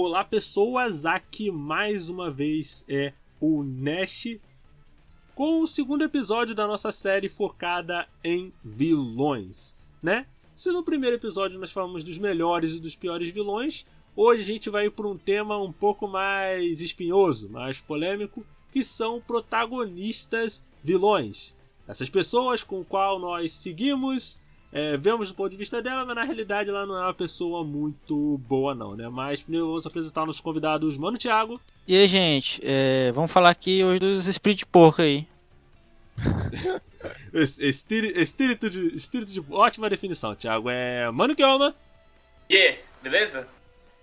Olá pessoas, aqui mais uma vez é o Nash com o segundo episódio da nossa série focada em vilões, né? Se no primeiro episódio nós falamos dos melhores e dos piores vilões, hoje a gente vai para um tema um pouco mais espinhoso, mais polêmico, que são protagonistas vilões. Essas pessoas com qual nós seguimos, é, vemos do ponto de vista dela, mas na realidade ela não é uma pessoa muito boa não, né? Mas primeiro vamos apresentar nossos convidados, Mano Thiago. E aí, gente, é, vamos falar aqui hoje dos Spirit Porco aí. espírito, espírito, de, espírito de ótima definição, Thiago. É Mano Kioma. E yeah, beleza?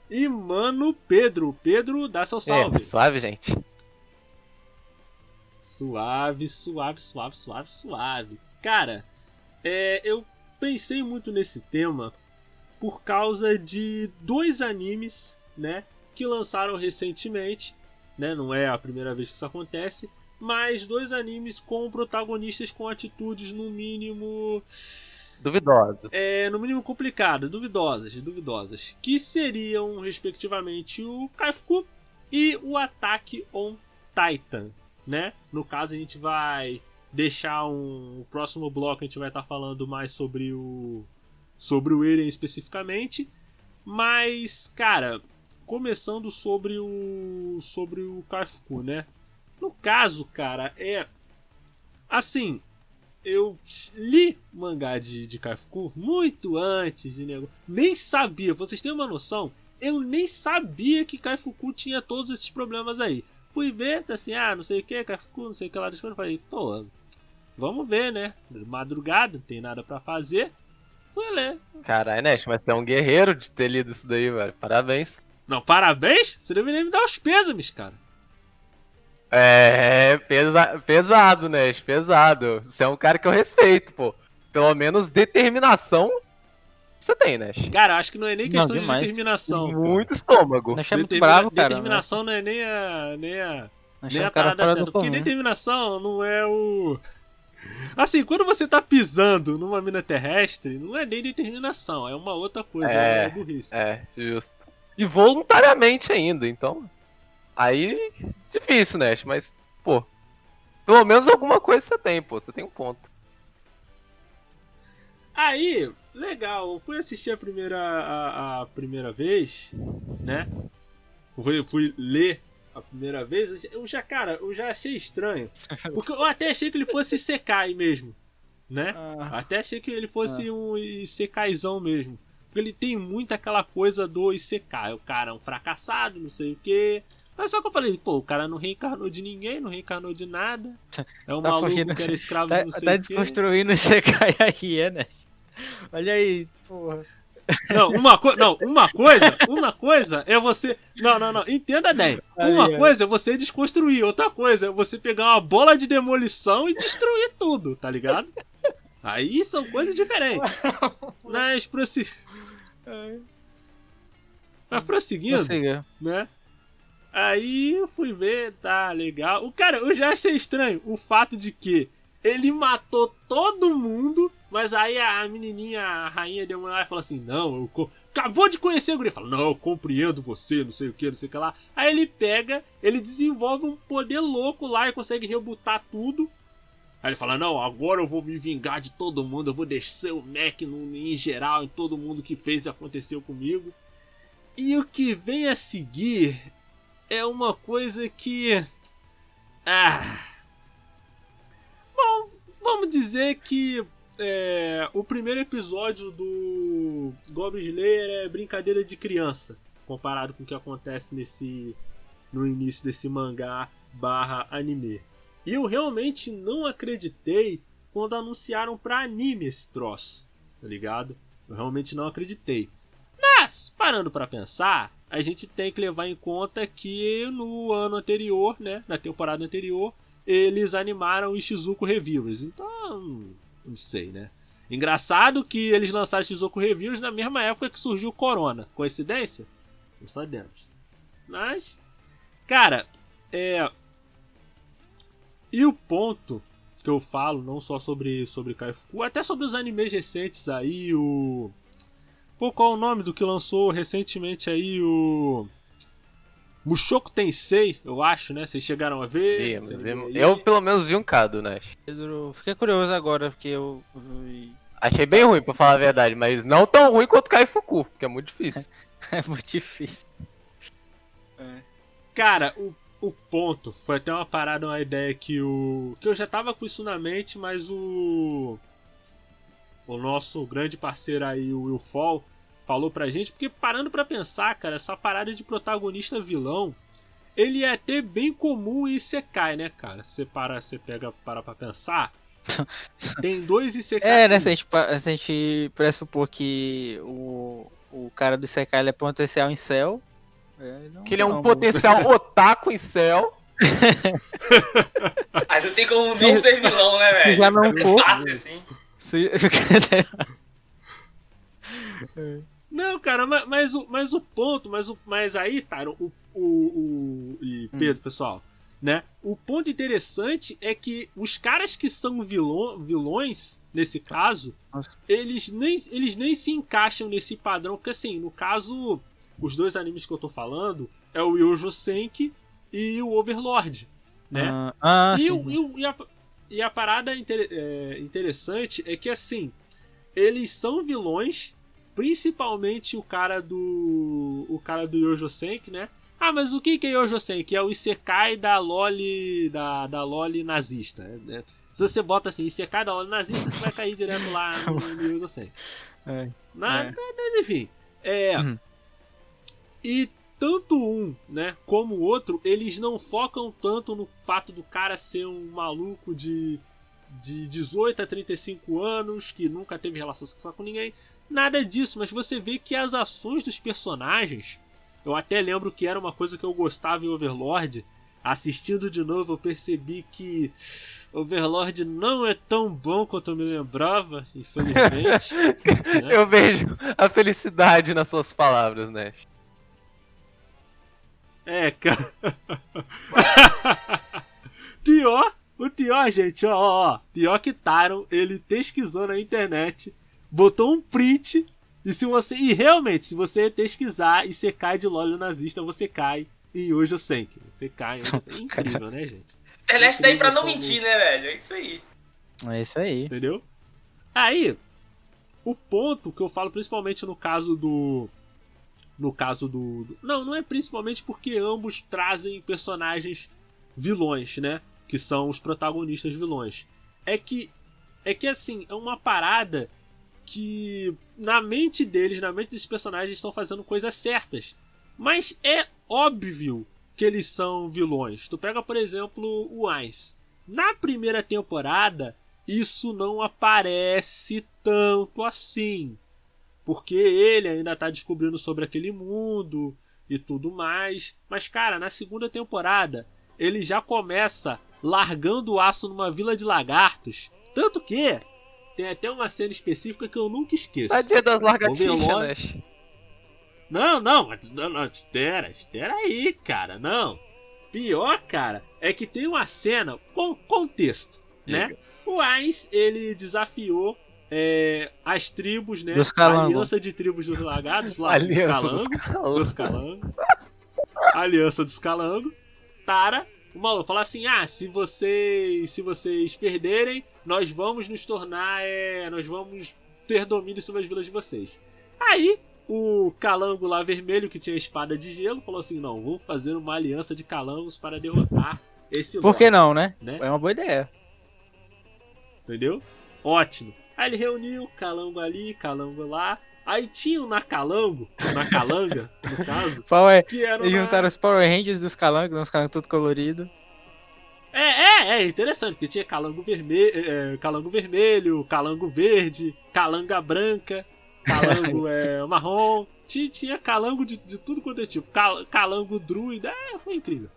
E Mano Pedro. Pedro, dá seu salve. É, suave, gente. Suave, suave, suave, suave, suave. Cara, é, eu pensei muito nesse tema por causa de dois animes, né, que lançaram recentemente, né, não é a primeira vez que isso acontece, mas dois animes com protagonistas com atitudes no mínimo duvidosas. É, no mínimo complicadas, duvidosas, duvidosas, que seriam respectivamente o Kaifuku e o Attack on Titan, né? No caso a gente vai deixar um o próximo bloco a gente vai estar tá falando mais sobre o sobre o Eren especificamente, mas cara, começando sobre o sobre o Kaifuku, né? No caso, cara, é assim, eu li mangá de, de Kaifuku muito antes de nego. Nem sabia, vocês têm uma noção? Eu nem sabia que Kaifuku tinha todos esses problemas aí. Fui ver, assim, ah, não sei o que, Kaifuku, não sei o que lá, eu falei, pô, vamos ver, né? Madrugada, não tem nada para fazer. Fui ler. Caralho, Nash, mas você é um guerreiro de ter lido isso daí, velho. Parabéns. Não, parabéns? Você deveria me dar os pêsames, cara. É, pesa, pesado, Nash, pesado. Você é um cara que eu respeito, pô. Pelo menos determinação você tem, Nash. Cara, acho que não é nem questão não, de determinação. Muito estômago. Nash é muito bravo, cara. Né? Determinação né? não é nem a. Nem a. Nem é a parada certa. Porque determinação não é o. Assim, quando você tá pisando numa mina terrestre, não é nem determinação, é uma outra coisa, é, é burrice. É, justo. E voluntariamente ainda, então. Aí, difícil, Nash, mas, pô. Pelo menos alguma coisa você tem, pô. Você tem um ponto. Aí, legal, eu fui assistir a primeira, a, a primeira vez, né? Fui, fui ler a primeira vez. Eu já, cara, eu já achei estranho. Porque eu até achei que ele fosse Sekai mesmo, né? Ah. Até achei que ele fosse ah. um Sekaizão mesmo. Porque ele tem muito aquela coisa do Isekai. O cara é um fracassado, não sei o que. Mas só que eu falei, pô, o cara não reencarnou de ninguém, não reencarnou de nada. É um tá maluco fugindo, que era escravo tá, não sei Tá desconstruindo o Isekai aí, é, né? Olha aí, porra. Não, uma, co não, uma coisa, uma coisa é você. Não, não, não. Entenda bem. Uma aí, coisa é você desconstruir, outra coisa é você pegar uma bola de demolição e destruir tudo, tá ligado? Aí são coisas diferentes. Mas prosseguindo. Mas prosseguindo, né? Aí eu fui ver, tá legal. O cara, eu já achei estranho o fato de que ele matou todo mundo, mas aí a menininha, a rainha deu uma e falou assim: Não, eu acabou de conhecer o guri. Fala: Não, eu compreendo você, não sei o que, não sei o que lá. Aí ele pega, ele desenvolve um poder louco lá e consegue rebutar tudo. Aí ele fala: Não, agora eu vou me vingar de todo mundo, eu vou descer o Mac no, em geral, em todo mundo que fez e aconteceu comigo. E o que vem a seguir é uma coisa que. Ah Bom, vamos dizer que é, o primeiro episódio do Goblin Slayer é brincadeira de criança, comparado com o que acontece nesse no início desse mangá barra anime. E eu realmente não acreditei quando anunciaram pra anime esse troço, tá ligado? Eu realmente não acreditei. Mas, parando para pensar, a gente tem que levar em conta que no ano anterior, né, na temporada anterior, eles animaram o Shizuko Reviewers. Então, não sei, né? Engraçado que eles lançaram Shizuko Reviews na mesma época que surgiu o Corona. Coincidência? Não sabemos. Mas, cara, é. E o ponto que eu falo, não só sobre, sobre Kaifuku, até sobre os animes recentes aí, o. Pô, qual é o nome do que lançou recentemente aí o. Mushoku Tensei, eu acho, né? Vocês chegaram a ver? Vimos, vimos. Eu pelo menos vi um cado, Nash. Pedro, fiquei curioso agora, porque eu. Achei bem ruim, pra falar a verdade, mas não tão ruim quanto Kaifuku, porque é muito difícil. É muito difícil. Cara, o, o ponto foi até uma parada, uma ideia que o. que eu já tava com isso na mente, mas o. O nosso grande parceiro aí, o Will Fall, falou pra gente, porque parando pra pensar, cara, essa parada de protagonista vilão, ele é até bem comum em Isekai, né, cara? Você para, você pega para pra pensar. Tem dois Isekai. É, né? Se a gente, se a gente pressupor que o, o cara do Isekai ele é potencial em céu. É, não- Que ele é um não, potencial otaku em céu. Mas não tem como Se- não ser vilão, né, velho? já não É for- fácil assim. Se- Não, cara, mas, mas o, mas o ponto, mas, o, mas aí, Tyron, o, o, o. E Pedro, pessoal, né? O ponto interessante é que os caras que são vilão, vilões, nesse caso, Nossa. eles nem, eles nem se encaixam nesse padrão, porque assim, no caso, os dois animes que eu tô falando é o Yojo Senki e o Overlord, né? Ah, ah, e, e o- e a, e a parada inter- é, interessante é que, assim, eles são vilões, principalmente o cara do. O cara do Yojo Senki, né? Ah, mas o que que é Yojo Senki? É o Isekai da Loli. Da, da Loli nazista. né? Se você bota assim, Isekai da Loli nazista, você vai cair direto lá no, no Yojo Senki. É. Mas, É. enfim. É. Uhum. E tanto um, né, como o outro, eles não focam tanto no fato do cara ser um maluco de, de 18 a 35 anos, que nunca teve relação sexual com ninguém. Nada disso, mas você vê que as ações dos personagens. Eu até lembro que era uma coisa que eu gostava em Overlord. Assistindo de novo, eu percebi que Overlord não é tão bom quanto eu me lembrava, infelizmente. né? Eu vejo a felicidade nas suas palavras, Nash. É, cara. pior, o pior, gente, ó, ó, ó. Pior que Taron, ele pesquisou na internet, botou um print, e se você. E realmente, se você pesquisar e você cai de LOL nazista, você cai em Yojo Senki. Você cai Senki. Incrível, né, gente? Internet tá aí pra não Como- mentir, né, velho? É isso aí. É isso aí. Entendeu? Aí, o ponto que eu falo principalmente no caso do. No caso do. do- Não, não é principalmente porque ambos trazem personagens vilões, né? Que são os protagonistas vilões. É que. É que assim, é uma parada que na mente deles, na mente desses personagens, estão fazendo coisas certas. Mas é óbvio que eles são vilões. Tu pega, por exemplo, o Ainz. Na primeira temporada, isso não aparece tanto assim. Porque ele ainda tá descobrindo sobre aquele mundo e tudo mais. Mas, cara, na segunda temporada, ele já começa largando o aço numa vila de lagartos. Tanto que tem até uma cena específica que eu nunca esqueço. Tadinha das largatixas, Overlord- Nash. Não, não, mas- não, não, espera, espera aí, cara, não. Pior, cara, é que tem uma cena com contexto, né? Diga. O Ainz, ele desafiou é, as tribos, né? Dos a aliança de tribos dos lagartos lá, Aliança dos dos Calango, calos. dos Calango. A aliança dos Calango. Tara, o maluco fala assim: "Ah, se vocês, se vocês perderem, nós vamos nos tornar, é, nós vamos ter domínio sobre as vilas de vocês". Aí, o calango lá vermelho, que tinha a espada de gelo, falou assim: não, vamos fazer uma aliança de calangos para derrotar esse Por que Lorde", não, né? Né? É uma boa ideia. Entendeu? Ótimo. Aí ele reuniu calango ali, calango lá. Aí tinha o Nacalango, o Nacalanga, no caso, Qual é? que era Eles uma... juntaram os Power Rangers dos calangos, uns calangos tudo colorido. É, é, é interessante, porque tinha calango vermelho, é, calango vermelho, calango verde, calanga branca, calango é, marrom, tinha, tinha calango de, de tudo quanto é tipo, cal- calango druida, é, foi incrível.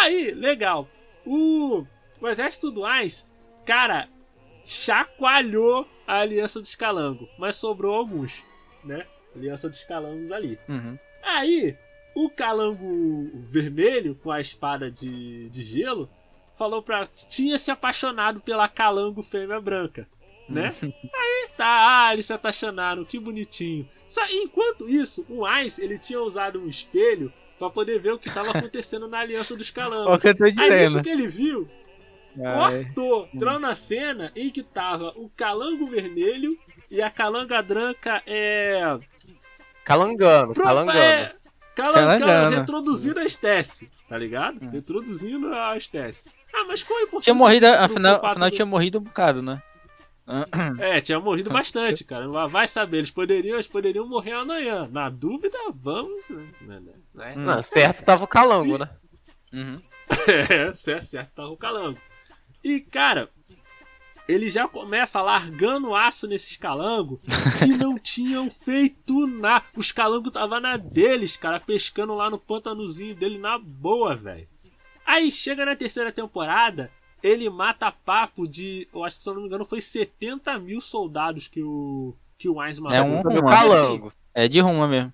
Aí, legal. O, o exército do Ais, cara, chacoalhou a aliança dos calangos, mas sobrou alguns, né? Aliança dos calangos ali. Uhum. Aí, o calango vermelho, com a espada de, de gelo, falou pra. tinha se apaixonado pela calango fêmea branca, né? Aí tá, ah, eles se apaixonaram, que bonitinho. Só, enquanto isso, o Ice, ele tinha usado um espelho pra poder ver o que tava acontecendo na aliança dos Olha o calangos. que eu tô Aí nisso dizendo. que ele viu, Ai. cortou, entrou na cena em que tava o calango vermelho e a calanga branca é. Calangando, Pro- calangando. é retroduzindo a espécie, tá ligado? Hum. Retroduzindo a espécie. Ah, mas qual a importância? Tinha morrido, afinal, afinal do- tinha morrido um bocado, né? É, tinha morrido bastante, cara. Mas Vai saber, eles poderiam, eles poderiam morrer amanhã. Na dúvida, vamos. Né? né? Hum. Não, certo tava o calango, né? Uhum. É, certo, certo, tá o calango. E, cara, ele já começa largando aço nesses calangos e não tinham feito nada. Os calangos tava na deles, cara, pescando lá no pantanozinho dele na boa, velho. Aí chega na terceira temporada, ele mata papo de. Eu acho que se eu não me engano, foi 70 mil soldados que o. Que o matou. É um rumo. calango. É de ruma mesmo.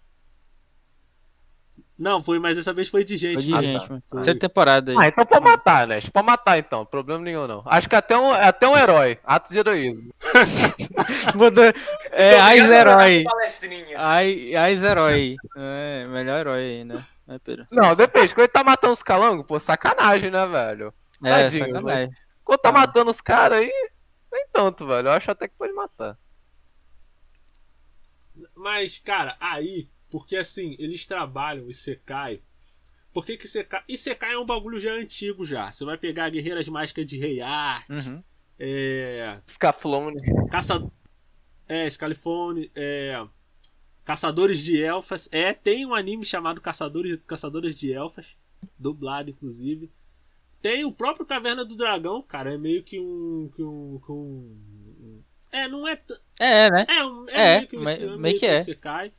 Não, foi, mas dessa vez foi de gente. Foi de Ah, tá. gente, mano. Foi. Terceira temporada aí. Ah, então pode matar, né? Pode matar então, problema nenhum não. Acho que até um, até um herói, ato de heroísmo. Botou- É, Ais Herói. Ais Herói. É, melhor herói aí, né? É. Não, depende, quando ele tá matando os calangos, pô, sacanagem, né, velho? É, Tadinho, sacanagem. Quando tá Ah. matando os caras aí, nem tanto, velho. Eu acho até que pode matar. Mas, cara, aí, porque assim, eles trabalham Isekai. Por que que Isekai... Isekai é um bagulho já antigo já. Você vai pegar Guerreiras Mágicas de Rei Art, Uhum. é... Scaflone. Caça... É, Scalifone, é... Caçadores de Elfas. É, tem um anime chamado Caçadores, Caçadores de Elfas, dublado inclusive. Tem o próprio Caverna do Dragão, cara, é meio que um... Que um, que um... É, não é... t- É, né? É, um, é, É, meio que um, mas- meio meio que é. Isekai.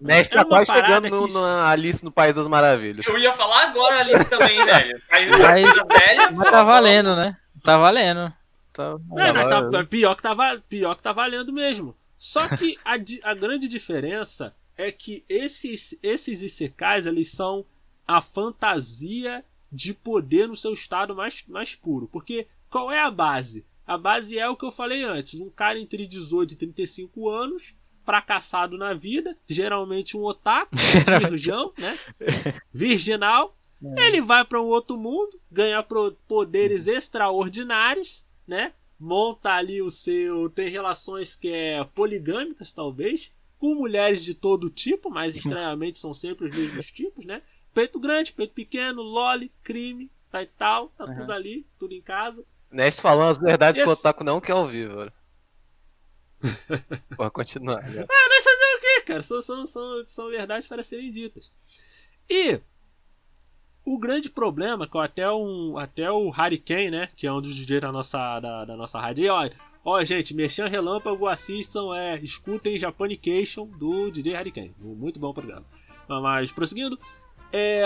Mestre tá quase chegando no, que- na Alice no País das Maravilhas. Eu ia falar agora ali também, velho. Mas, Mas- velho, Mas tá valendo, né? Tá valendo. Tá... É, mas tá- pior, que tá, pior que tá valendo mesmo. Só que a, a grande diferença é que esses, esses Isekais, eles são a fantasia de poder no seu estado mais, mais puro. Porque qual é a base? A base é o que eu falei antes. Um cara entre 18 e 35 anos, fracassado na vida, geralmente um otaku, virgão, né? Virginal. Ele vai para um outro mundo, ganha poderes extraordinários, né? Monta ali o seu. Tem relações que é poligâmicas, talvez, com mulheres de todo tipo, mas estranhamente são sempre os mesmos tipos, né? Peito grande, peito pequeno, loli, crime, tá e tal, tá Uhum. tudo ali, tudo em casa. Neste falando as verdades que o Esse- Otaku não quer ouvir, velho. Pode continuar. né? Ah, mas fazer o quê, cara? São, são, são, são verdades para serem ditas. E o grande problema, que até, um, até o Hurricane, né? Que é um dos DJs da nossa, da, da nossa rádio. E, ó, ó, gente, Mexan Relâmpago, assistam, é, escutem Japanication do DJ Hurricane. Muito bom programa. Mas, prosseguindo, é.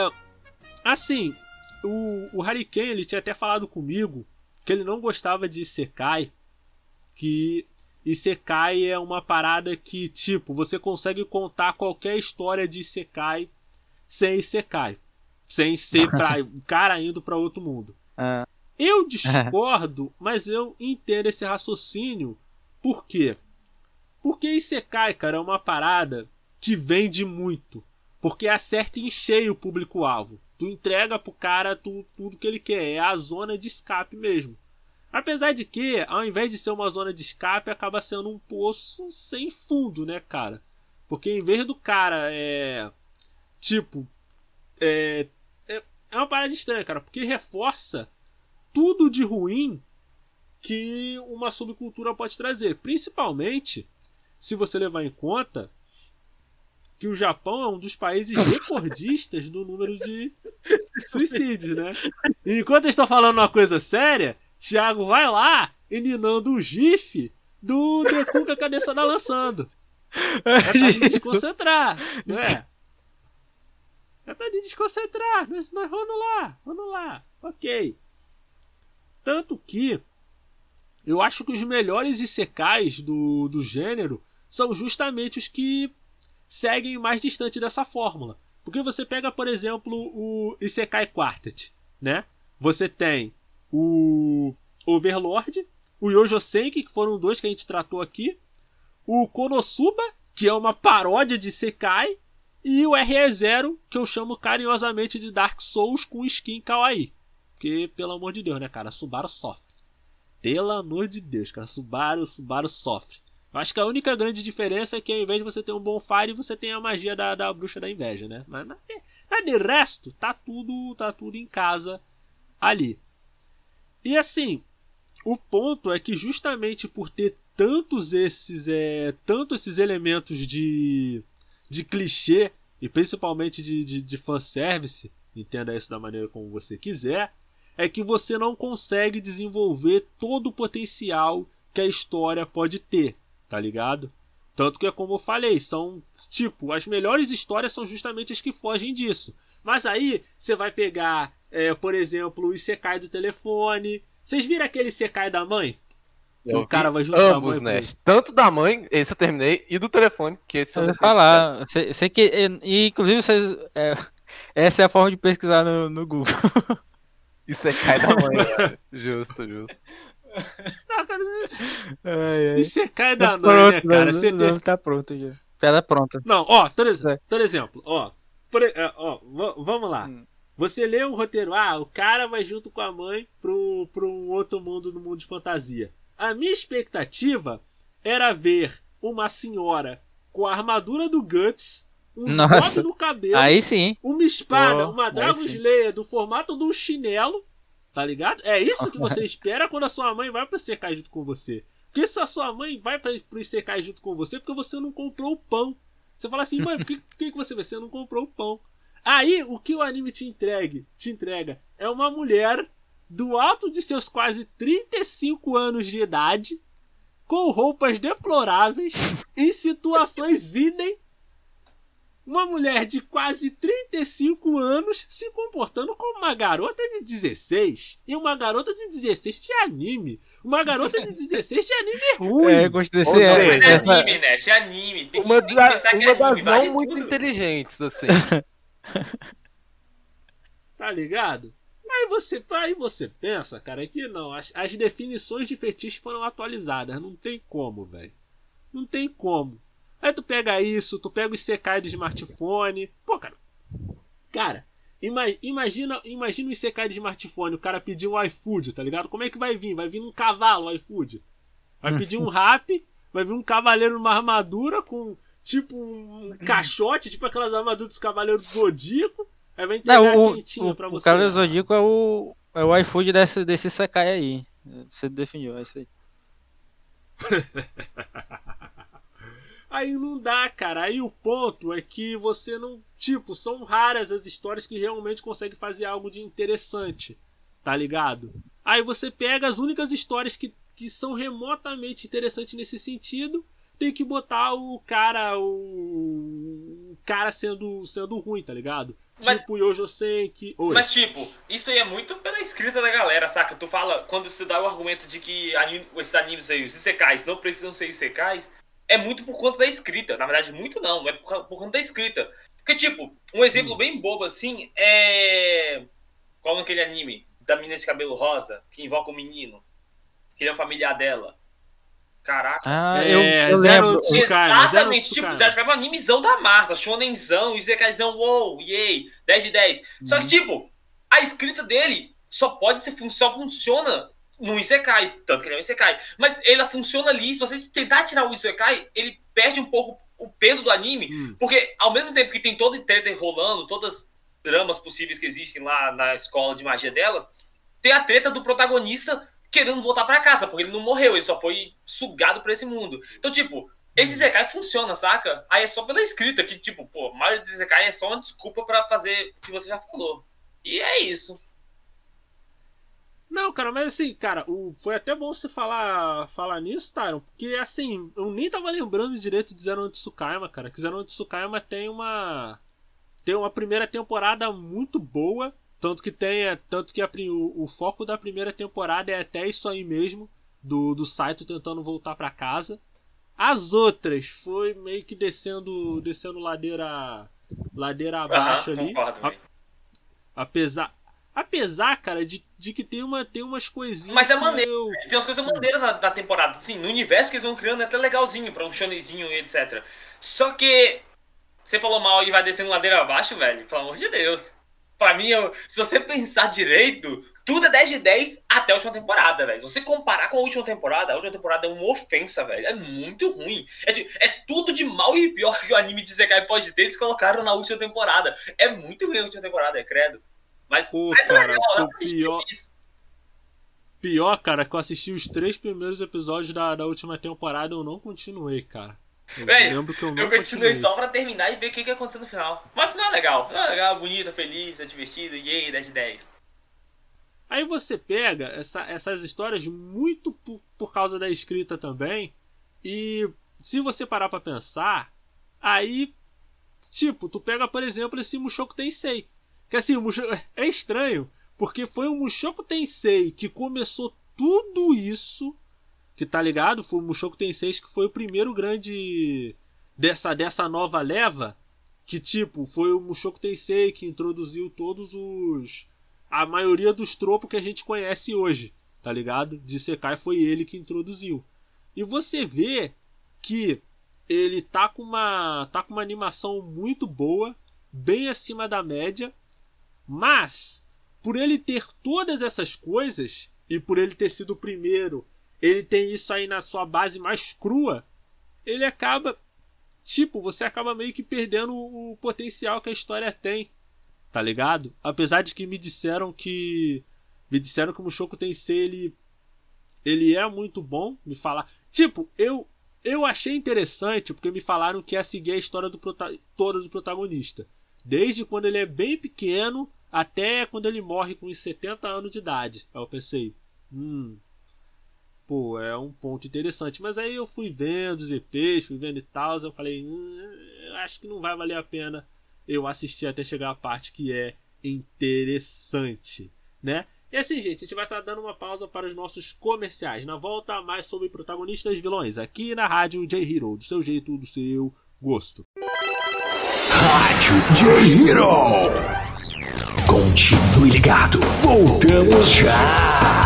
Assim, o, o Hurricane, ele tinha até falado comigo que ele não gostava de Sekai, que Isekai é uma parada que, tipo, você consegue contar qualquer história de Isekai sem Isekai. Sem ser pra, o cara indo pra outro mundo. Ah, Eu discordo, mas eu entendo esse raciocínio. Por quê? Porque Isekai, cara, é uma parada que vende muito. Porque acerta em cheio o público-alvo. Tu entrega pro cara tu- tudo que ele quer. É a zona de escape mesmo. Apesar de que, ao invés de ser uma zona de escape, acaba sendo um poço sem fundo, né, cara? Porque em vez do cara é. Tipo. É. É, é uma parada estranha, cara. Porque reforça tudo de ruim que uma subcultura pode trazer. Principalmente se você levar em conta que o Japão é um dos países recordistas do número de suicídios, né? E enquanto eu estou falando uma coisa séria, Thiago vai lá e ninando o gif do Deku que a cabeça tá lançando. É pra me desconcentrar, não é? É pra me desconcentrar, mas, mas vamos lá, vamos lá, ok. Tanto que eu acho que os melhores Isekais do, do gênero são justamente os que seguem mais distante dessa fórmula. Porque você pega, por exemplo, o Isekai Quartet, né? Você tem o Overlord, o Yojo Senki, que foram dois que a gente tratou aqui, o Konosuba, que é uma paródia de Isekai, E o RE0, que eu chamo carinhosamente de Dark Souls com skin kawaii. Porque, pelo amor de Deus, né, cara? Subaru sofre. Pelo amor de Deus, cara. Subaru, Subaru sofre. Eu acho que a única grande diferença é que ao invés de você ter um bonfire, você tem a magia da, da bruxa da inveja, né? Mas, mas, mas de resto, tá tudo, tá tudo em casa ali. E assim, o ponto é que justamente por ter tantos esses, é, tanto esses elementos de, de clichê e principalmente de, de, de fanservice, entenda isso da maneira como você quiser, é que você não consegue desenvolver todo o potencial que a história pode ter, tá ligado? Tanto que é como eu falei, são tipo, as melhores histórias são justamente as que fogem disso. Mas aí você vai pegar, é, por exemplo, o Isekai do telefone. Vocês viram aquele Isekai da mãe? Eu o cara vai junto com a ambos, mãe, né? Tanto da mãe, esse eu terminei, e do telefone, que esse Eu eu não falar. Sei, sei que. E, inclusive, vocês. é, essa é a forma de pesquisar no, no Google. Isso é cai da mãe. Justo, justo. Ah, cara, Ai, ai. Isekai da Tá mãe, né, pronto, cara? né? Você O tem- nome tá pronto já. Piada pronta. Não, ó, por, ex- É. por exemplo, ó, por é, ó, va- vamos lá. Hum. Você lê o roteiro, ah, o cara vai junto com a mãe pro, pro um outro mundo no mundo de fantasia. A minha expectativa era ver uma senhora com a armadura do Guts, um Nossa. no cabelo, Aí sim. uma espada, Pô, uma Dragon. Slayer do formato de um chinelo, tá ligado? É isso que você espera quando a sua mãe vai pro Isekai junto com você. Porque se a sua mãe vai pra, pro junto com você, porque você não comprou o pão. Você fala assim, mãe, por que, por que que você, você não comprou o pão? Aí, o que o anime te entregue, te entrega é uma mulher do alto de seus quase 35 anos de idade, com roupas deploráveis, em situações idem uma mulher de quase 35 anos se comportando como uma garota de 16 e uma garota de 16 de anime. Uma garota de 16 de anime é ruim. É, gostei desse. É, é anime, né? É anime. Tem que, Uma, tem que pensar que é anime, vale não muito tudo. inteligentes, assim. Tá ligado? Aí você, aí você pensa, cara, que não. As, as definições de fetiche foram atualizadas. Não tem como, velho. Não tem como. Aí tu pega isso, tu pega o Isekai do smartphone. Pô, cara. Cara, ima- imagina, imagina o Isekai de smartphone. O cara pedir um iFood, tá ligado? Como é que vai vir? Vai vir num cavalo o iFood. Vai pedir um rap, vai vir um cavaleiro numa armadura com tipo um caixote, tipo aquelas armaduras dos cavaleiros do Zodíaco. Aí vai entregar Não, o, quentinho o, pra o você. cara do Zodíaco é o, é o iFood desse, desse Sekai aí. Você definiu, é isso aí. Aí não dá, cara. Aí o ponto é que você não. Tipo, são raras as histórias que realmente conseguem fazer algo de interessante. Tá ligado? Aí você pega as únicas histórias que, que são remotamente interessantes nesse sentido. Tem que botar o cara. O, o cara sendo, sendo ruim, tá ligado? Mas- tipo Yojo Senki. Oi. Mas, tipo, isso aí é muito pela escrita da galera, saca? Tu fala, quando você dá o argumento de que anime- esses animes aí, os isekais, não precisam ser isekais, é muito por conta da escrita. Na verdade, muito não, é por, por conta da escrita. Porque, tipo, um exemplo bem bobo assim é. Qual é aquele anime? Da menina de cabelo rosa, que invoca o menino, que ele é o familiar dela. Caraca. Ah, É, eu, eu Zero lembro. Zero Exatamente, tipo. Zero Tsukaima é um animezão da massa, shonenzão, isekaizão, wow, yay, 10 de 10. Só Uhum. que, tipo, a escrita dele só pode ser, fun- só funciona no Isekai, tanto que ele é um Isekai. Mas ela funciona ali, se você tentar tirar o Isekai, ele perde um pouco o peso do anime, Hum. porque ao mesmo tempo que tem toda treta rolando, todas as dramas possíveis que existem lá na escola de magia delas, tem a treta do protagonista querendo voltar pra casa, porque ele não morreu, ele só foi sugado pra esse mundo. Então, tipo, esse Zekai funciona, saca? Aí é só pela escrita, que, tipo, pô, a maioria dos Zekai é só uma desculpa pra fazer o que você já falou. E é isso. Não, cara, mas assim, cara, o, foi até bom você falar, falar nisso, Tyron, porque assim, eu nem tava lembrando direito de Zero no Tsukaima, cara, que Zero no Tsukaima tem uma tem uma primeira temporada muito boa, tanto que tem, é, tanto que a o, o foco da primeira temporada é até isso aí mesmo, do, do Saito tentando voltar pra casa. As outras foi meio que descendo, descendo ladeira ladeira abaixo Aham, ali. concordo, A-. Apesar, apesar, cara, de, de que tem, uma, tem umas coisinhas. Mas é maneiro, eu- Tem umas coisas maneiras da, da temporada. Assim, no universo que eles vão criando é até legalzinho pra um shonenzinho e etc. Só que Você falou mal e vai descendo ladeira abaixo, velho? Pelo amor de Deus. Pra mim, eu, se você pensar direito, tudo é 10 de 10 até a última temporada, velho. Se você comparar com a última temporada, a última temporada é uma ofensa, velho. É muito ruim. É, de- é tudo de mal e pior que o anime de Zekai pode ter, eles colocaram na última temporada. É muito ruim a última temporada, é credo. Mas, Pô, mas é cara, legal, o pior-. Pior, cara, que eu assisti os três primeiros episódios da, da última temporada eu não continuei, cara. Eu Véi, eu não Eu continuei só pra terminar e ver o que, que aconteceu no final. Mas o final é legal. O final é legal, bonito, feliz, é divertido. Yay, 10 de 10. Aí você pega essa- essas histórias muito por, por causa da escrita também. E se você parar pra pensar, aí, tipo, tu pega, por exemplo, esse Mushoku Tensei. Que assim, o Mushoku, é estranho, porque foi o Mushoku Tensei que começou tudo isso, que tá ligado? Foi o Mushoku Tensei que foi o primeiro grande dessa, dessa nova leva. Que tipo, foi o Mushoku Tensei que introduziu todos os a maioria dos tropos que a gente conhece hoje, tá ligado? De Sekai foi ele que introduziu. E você vê que ele tá com uma tá com uma animação muito boa, bem acima da média, mas por ele ter todas essas coisas e por ele ter sido o primeiro, ele tem isso aí na sua base mais crua, ele acaba tipo, você acaba meio que perdendo o potencial que a história tem tá ligado? Apesar de que me disseram que me disseram que o Mushoku Tensei ele ele é muito bom, me falar. Tipo, eu eu achei interessante porque me falaram que ia seguir a história do toda do protagonista, desde quando ele é bem pequeno até quando ele morre com uns 70 anos de idade. Aí eu pensei, hum, pô, é um ponto interessante. Mas aí eu fui vendo os EPs, fui vendo e tal, eu falei, hum, acho que não vai valer a pena eu assisti até chegar a parte que é interessante, né? E assim, gente, a gente vai estar dando uma pausa para os nossos comerciais. Na volta, mais sobre protagonistas e vilões, aqui na Rádio J-Hero, do seu jeito, do seu gosto. Rádio J-Hero. Continue ligado. Voltamos já.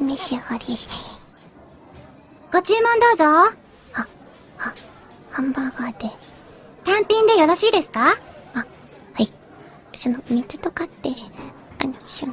召し上がり。ご注文どうぞ。は、は、ハンバーガーで。単品でよろしいですか？あ、はい。その水とかってあのその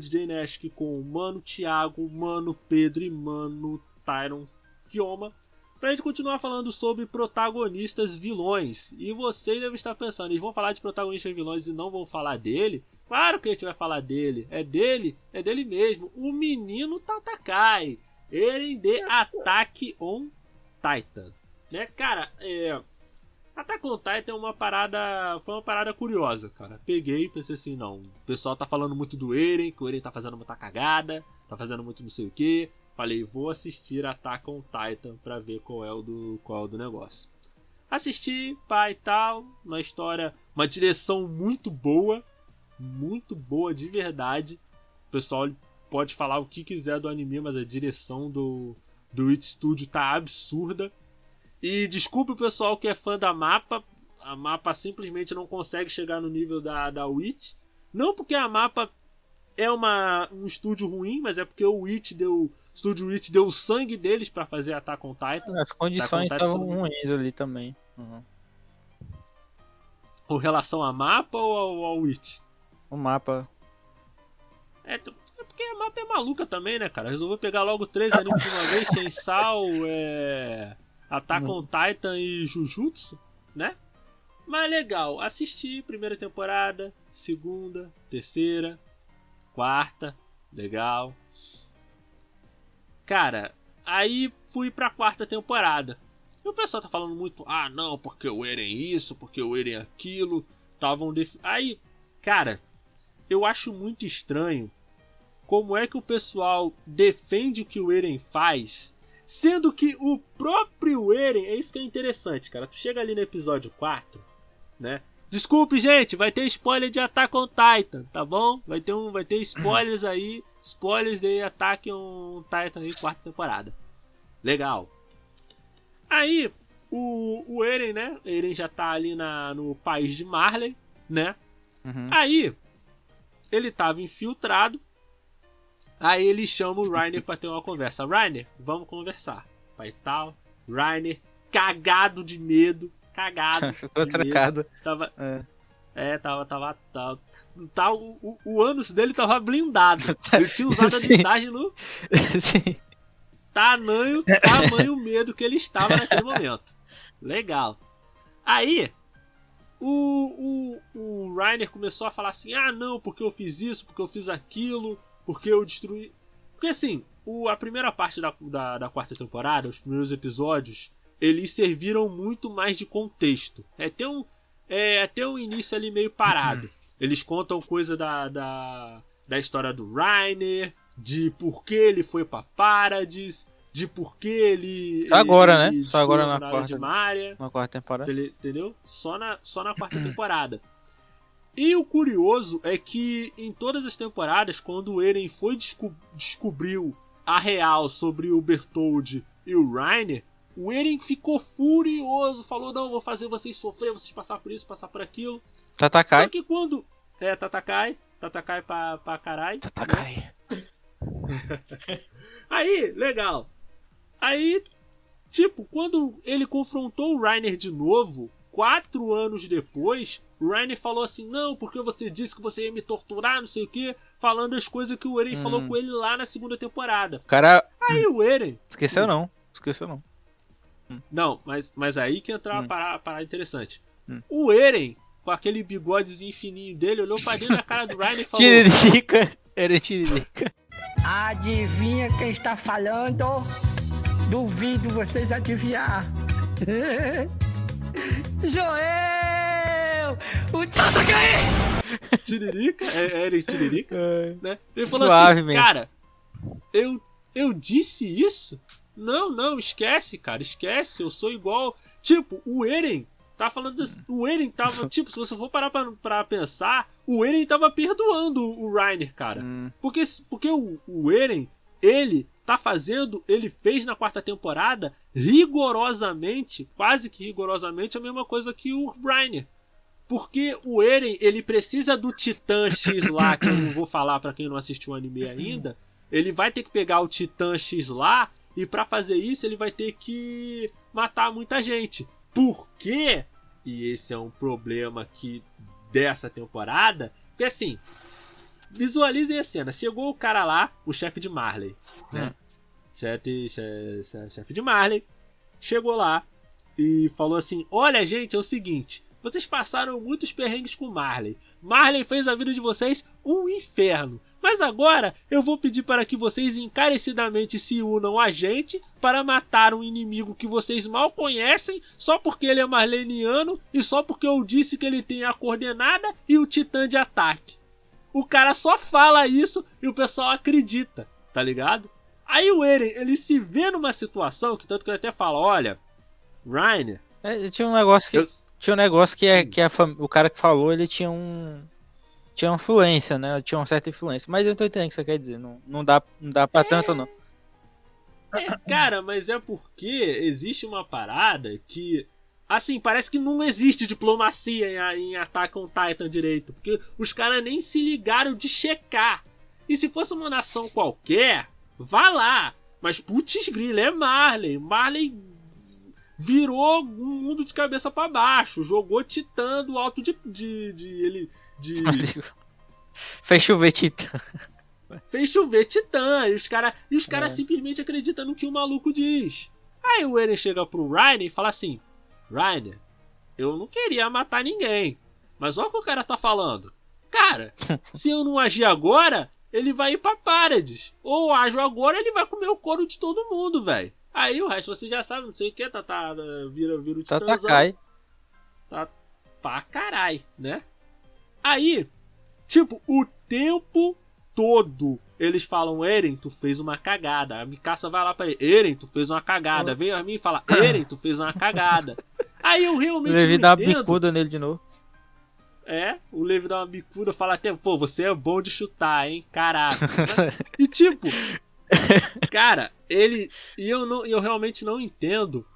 DJ Nash, com o Mano Thiago, Mano Pedro e Mano Tyron Kioma. Pra gente continuar falando sobre protagonistas vilões. E vocês devem estar pensando, eles vão falar de protagonistas vilões e não vão falar dele? Claro que a gente vai falar dele. É dele, é dele mesmo. O menino Tatakai. Eren de Attack on Titan. Né, cara, é. Attack on Titan é uma parada. Foi uma parada curiosa, cara. Peguei e pensei assim, não. O pessoal tá falando muito do Eren, que o Eren tá fazendo muita cagada, tá fazendo muito não sei o que. Falei, vou assistir Attack on Titan pra ver qual é o do, qual é o do negócio. Assisti, pai e tal, uma história, uma direção muito boa, muito boa de verdade. O pessoal pode falar o que quiser do anime, mas a direção do, do It Studio tá absurda. E desculpe o pessoal que é fã da mapa, a mapa simplesmente não consegue chegar no nível da, da Witch. Não porque a mapa é uma, um estúdio ruim, mas é porque o Witch deu. O estúdio Witch deu o sangue deles pra fazer Attack on Titan. As condições estavam ruins ali também. Uhum. Com relação à mapa ou ao, ao Witch? O mapa. É, é porque a mapa é maluca também, né, cara? Resolveu pegar logo três animes de uma vez: Chainsaw, é... Attack on Titan e Jujutsu, né? Mas legal, assisti primeira temporada, segunda, terceira, quarta, legal. Cara, aí fui pra quarta temporada. E o pessoal tá falando muito, ah não, porque o Eren isso, porque o Eren aquilo. Estavam def... Aí, cara, eu acho muito estranho como é que o pessoal defende o que o Eren faz, sendo que o próprio Eren, é isso que é interessante, cara. Tu chega ali no episódio 4, né? Desculpe, gente, vai ter spoiler de Attack on Titan, tá bom? Vai ter um, vai ter spoilers aí, spoilers de Attack on Titan aí, quarta temporada. Legal. Aí, o, o Eren, né? Eren já tá ali na, no país de Marley, né? Uhum. Aí, ele tava infiltrado. Aí ele chama o Rainer pra ter uma conversa. Rainer, vamos conversar. Pai tal. Rainer, cagado de medo. Cagado. Ficou trancado. Tava. É. É, tava. tava, tava tá, o, o, o ânus dele tava blindado. Ele tinha usado a blindagem no Sim. tamanho, tamanho medo que ele estava naquele momento. Legal. Aí, o, o, o Reiner começou a falar assim: ah, não, porque eu fiz isso, porque eu fiz aquilo, porque eu destruí. Porque assim, o, a primeira parte da, da, da quarta temporada, os primeiros episódios, eles serviram muito mais de contexto. É até um, é até um início ali meio parado. Eles contam coisa da, da, da história do Reiner, de por que ele foi pra Paradis, de por que ele. Só agora, ele né? Só agora na quarta. Na quarta temporada. Ele- Entendeu? Só na, só na quarta temporada. E o curioso é que em todas as temporadas, quando o Eren foi desco descobriu a real sobre o Bertold e o Reiner, o Eren ficou furioso, falou: Não, vou fazer vocês sofrer, vocês passar por isso, passar por aquilo. Só Tatakai. que quando. É, Tatakai, Tatakai pra, pra caralho. Tá cai. Aí, legal. Aí, tipo, quando ele confrontou o Reiner de novo, quatro anos depois, o Reiner falou assim: Não, porque você disse que você ia me torturar, não sei o que, falando as coisas que o Eren Hum. falou com ele lá na segunda temporada. Cara. Aí o Eren. Esqueceu não. Esqueceu não. Não, mas, mas aí que entra uma Hum. parada, parada interessante. Hum. O Eren, com aquele bigodezinho fininho dele, olhou pra dentro da cara do Reiner e falou: Tiririca. Era tiririca. Adivinha quem está falando? Duvido vocês adivinhar. Joel! O Tatakai! Tiririca? É, Eren Tiririca? né? Ele falou Suave assim, mesmo. cara, eu, eu disse isso? Não, não, esquece, cara, esquece, eu sou igual. Tipo, o Eren tá falando assim, o Eren tava, tipo, se você for parar pra, pra pensar, o Eren tava perdoando o Reiner, cara. Hum. Porque, porque o, o Eren, ele tá fazendo, ele fez na quarta temporada rigorosamente, quase que rigorosamente, a mesma coisa que o Reiner. Porque o Eren, ele precisa do Titã X lá, que eu não vou falar pra quem não assistiu o anime ainda. Ele vai ter que pegar o Titã X lá, e pra fazer isso ele vai ter que matar muita gente. Por quê? E esse é um problema aqui dessa temporada. Porque assim, visualizem a cena. Chegou o cara lá, o chefe de Marley, né? Chefe, chefe, chefe de Marley. Chegou lá e falou assim: Olha, gente, é o seguinte. Vocês passaram muitos perrengues com Marley. Marley fez a vida de vocês um inferno. Mas agora eu vou pedir para que vocês encarecidamente se unam a gente para matar um inimigo que vocês mal conhecem só porque ele é marleniano e só porque eu disse que ele tem a coordenada e o titã de ataque. O cara só fala isso e o pessoal acredita, tá ligado? Aí o Eren, ele se vê numa situação que tanto que ele até fala, olha, Rainer, É, tinha um negócio que. eu, Tinha um negócio que, é, que a fam- o cara que falou, ele tinha um. tinha uma influência, né? Tinha uma certa influência. Mas eu tô entendendo o que você quer dizer. Não, não dá, não dá pra tanto, não. É, cara, mas é porque existe uma parada que. Assim, parece que não existe diplomacia em, em Attack on Titan direito. Porque os caras nem se ligaram de checar. E se fosse uma nação qualquer, vá lá. Mas putz grilo, é Marley. Marley virou o mundo de cabeça para baixo. Jogou Titã do alto de. de, de ele. De, Fez chover Titã. fez chover Titã. E os caras cara simplesmente acreditam no que o maluco diz. Aí o Eren chega pro Rainer e fala assim: Rainer, eu não queria matar ninguém. Mas olha o que o cara tá falando. Cara, se eu não agir agora, ele vai ir pra Paredes. Ou ajo agora, ele vai comer o couro de todo mundo, velho. Aí o resto você já sabe, não sei o que, tá, tá, vira, vira o titãzão. Tatakai. Tá pra carai, né? Aí, tipo, o tempo todo eles falam, Eren, tu fez uma cagada. A Mikasa vai lá pra ele, Eren, tu fez uma cagada. Vem a mim e fala, Eren, tu fez uma cagada. Aí eu realmente Levi não dá uma entendo. bicuda nele de novo. É, o Levi dá uma bicuda, fala até, pô, você é bom de chutar, hein? Caralho. e tipo, cara, ele. E eu, não, eu realmente não entendo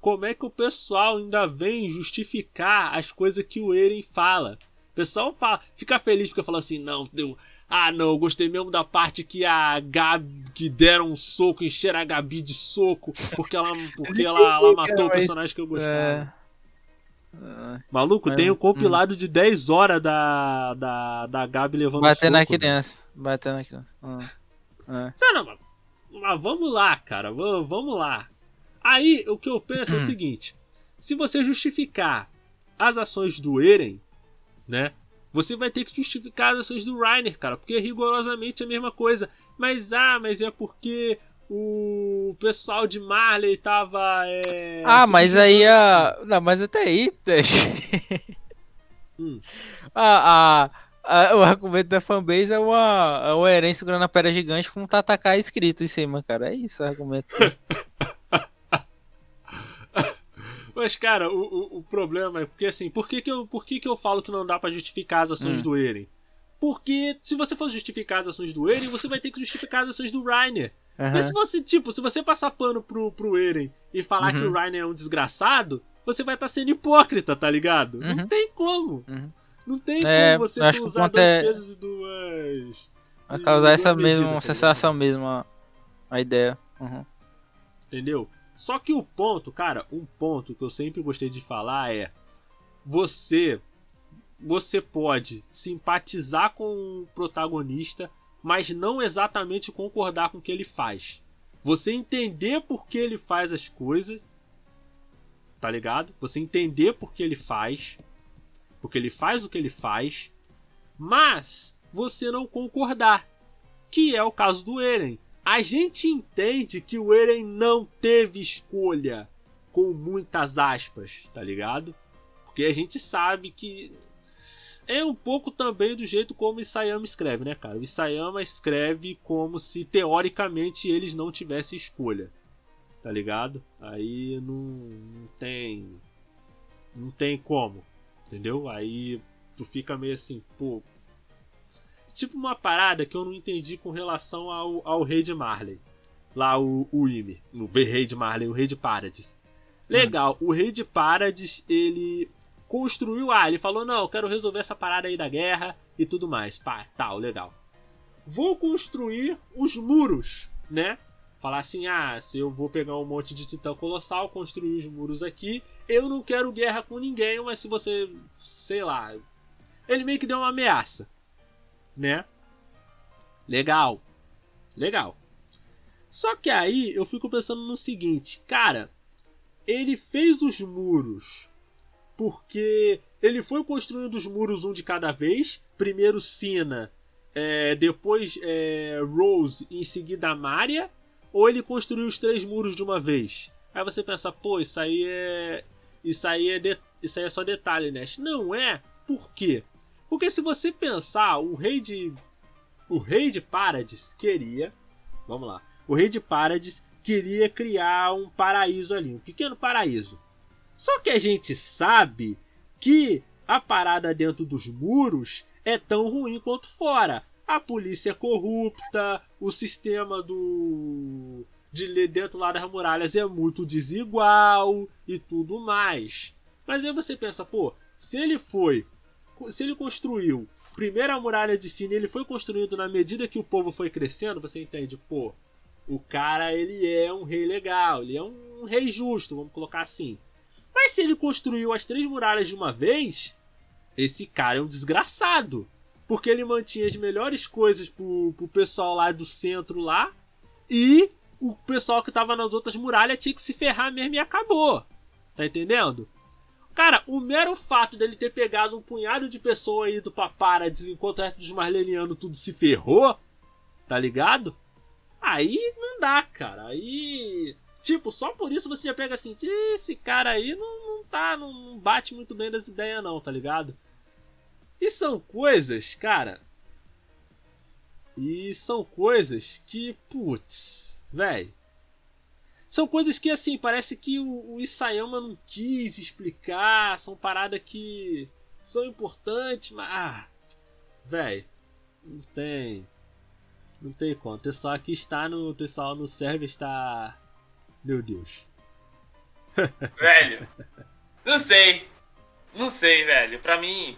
como é que o pessoal ainda vem justificar as coisas que o Eren fala. O pessoal fala, fica feliz porque fala assim, não, deu. Ah, não, eu gostei mesmo da parte que a Gabi. que deram um soco, encheram a Gabi de soco, porque ela, porque ela, ela matou o personagem que eu gostava. É. Maluco, É, tem um hum. compilado de 10 horas da, da, da Gabi levando Bater na soco, velho. criança. Bater na criança. Ah. É. Não, não, mas, mas vamos lá, cara. va- Vamos lá. Aí, o que eu penso Hum. é o seguinte: se você justificar as ações do Eren, né? Você vai ter que justificar as ações do Reiner, cara, porque é rigorosamente a mesma coisa. Mas ah, mas é porque o pessoal de Marley tava. é, Ah, mas aí a. Não, mas até aí. Hum. a, a, a- o argumento da fanbase é uma. É o Eren segurando a pedra gigante com um Tatakai escrito em cima, cara. É isso o argumento. Mas, cara, o, o, o problema é porque assim, por que, que, eu, por que, que eu falo que não dá pra justificar as ações Hum. do Eren? Porque se você for justificar as ações do Eren, você vai ter que justificar as ações do Reiner. Aham. Mas se você, tipo, se você passar pano pro, pro Eren e falar Uhum. que o Reiner é um desgraçado, você vai estar sendo hipócrita, tá ligado? Não Uhum. tem como. Uhum. Não tem É, como você usar dois é- pesos e duas. Vai causar duas essa mesma tá sensação mesmo, a, a ideia. Uhum. Entendeu? Só que o ponto, cara, um ponto que eu sempre gostei de falar é: você você pode simpatizar com o protagonista, mas não exatamente concordar com o que ele faz. Você entender por que ele faz as coisas, tá ligado? Você entender por que ele faz, porque ele faz o que ele faz, mas você não concordar, que é o caso do Eren. A gente entende que o Eren não teve escolha, com muitas aspas, tá ligado? Porque a gente sabe que é um pouco também do jeito como o Isayama escreve, né, cara? O Isayama escreve como se teoricamente eles não tivessem escolha, tá ligado? Aí não, não tem. Não tem como, entendeu? Aí tu fica meio assim, pô. Tipo uma parada que eu não entendi com relação ao, ao Rei de Marley. Lá o, o Ymir, o Rei de Marley, o Rei de Paradis. Legal, o Rei de Paradis, ele construiu. Ah, ele falou: não, eu quero resolver essa parada aí da guerra e tudo mais. Pá, tal, legal. Vou construir os muros, né? Falar assim: ah, se eu vou pegar um monte de titã colossal, construir os muros aqui. Eu não quero guerra com ninguém, mas se você. Sei lá. Ele meio que deu uma ameaça, né? Legal. Legal. Só que aí eu fico pensando no seguinte, cara, ele fez os muros porque ele foi construindo os muros um de cada vez. Primeiro Sina, é, depois é, Rose e em seguida Maria. Ou ele construiu os três muros de uma vez? Aí você pensa, pô, isso aí é. Isso aí é, de- isso aí é só detalhe, né? Não é. Por quê? Porque se você pensar, o rei de. O rei de Paradis queria. Vamos lá. O rei de Paradis queria criar um paraíso ali, um pequeno paraíso. Só que a gente sabe que a parada dentro dos muros é tão ruim quanto fora. A polícia é corrupta, o sistema do de ler dentro lá das muralhas é muito desigual e tudo mais. Mas aí você pensa, pô, se ele foi, se ele construiu primeira muralha de Sina, ele foi construído na medida que o povo foi crescendo, você entende, pô, o cara ele é um rei legal, ele é um rei justo, vamos colocar assim. Mas se ele construiu as três muralhas de uma vez, esse cara é um desgraçado. Porque ele mantinha as melhores coisas pro, pro pessoal lá do centro lá. E o pessoal que tava nas outras muralhas tinha que se ferrar mesmo e acabou. Tá entendendo? Cara, o mero fato dele ter pegado um punhado de pessoas aí do Paparazzi enquanto o resto dos Marlenianos tudo se ferrou, tá ligado? Aí não dá, cara. Aí. Tipo, só por isso você já pega assim, esse cara aí não, não tá, não, não bate muito bem das ideias, não, tá ligado? E são coisas, cara. E são coisas que, putz, velho. São coisas que, assim, parece que o, o Isayama não quis explicar. São paradas que são importantes, mas. Ah, velho. Não tem. Não tem como. O pessoal aqui está no. O pessoal no server está. Meu Deus. Velho. Não sei. Não sei, velho. Pra mim.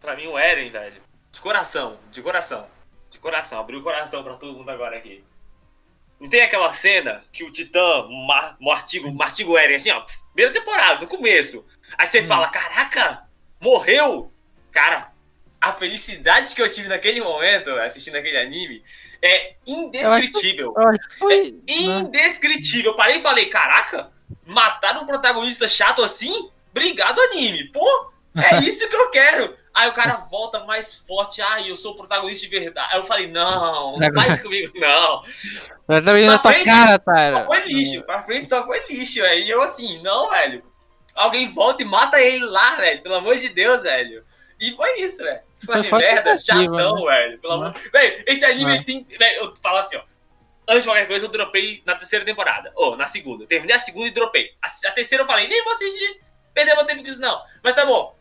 Pra mim, o Eren, velho. De coração. De coração. De coração. Abriu o coração pra todo mundo agora aqui. Não tem aquela cena que o Titã, Mar, Martigo, Martigo Eren, assim, ó, primeira temporada, no começo. Aí você hum. fala, caraca, morreu? Cara, a felicidade que eu tive naquele momento, assistindo aquele anime, é indescritível. Eu acho que, eu acho que foi, é né? indescritível. Eu parei e falei, caraca, mataram um protagonista chato assim? Obrigado, anime. Pô, é isso que eu quero. Aí o cara volta mais forte. Ai, eu sou o protagonista de verdade. Aí eu falei, não, não faz comigo, não. Mas também na tua cara, cara. Só foi lixo. Pra frente só foi lixo. Aí eu assim, não, velho. Alguém volta e mata ele lá, velho. Pelo amor de Deus, velho. E foi isso, velho. Só de merda, chatão, né? velho. Pelo amor... Velho, esse anime ele tem. Velho, eu falo assim, ó. Antes de qualquer coisa, eu dropei na terceira temporada. Ou oh, na segunda. Eu terminei a segunda e dropei. A, a terceira eu falei, nem vou assistir. Perder meu tempo com isso, não. Mas tá bom.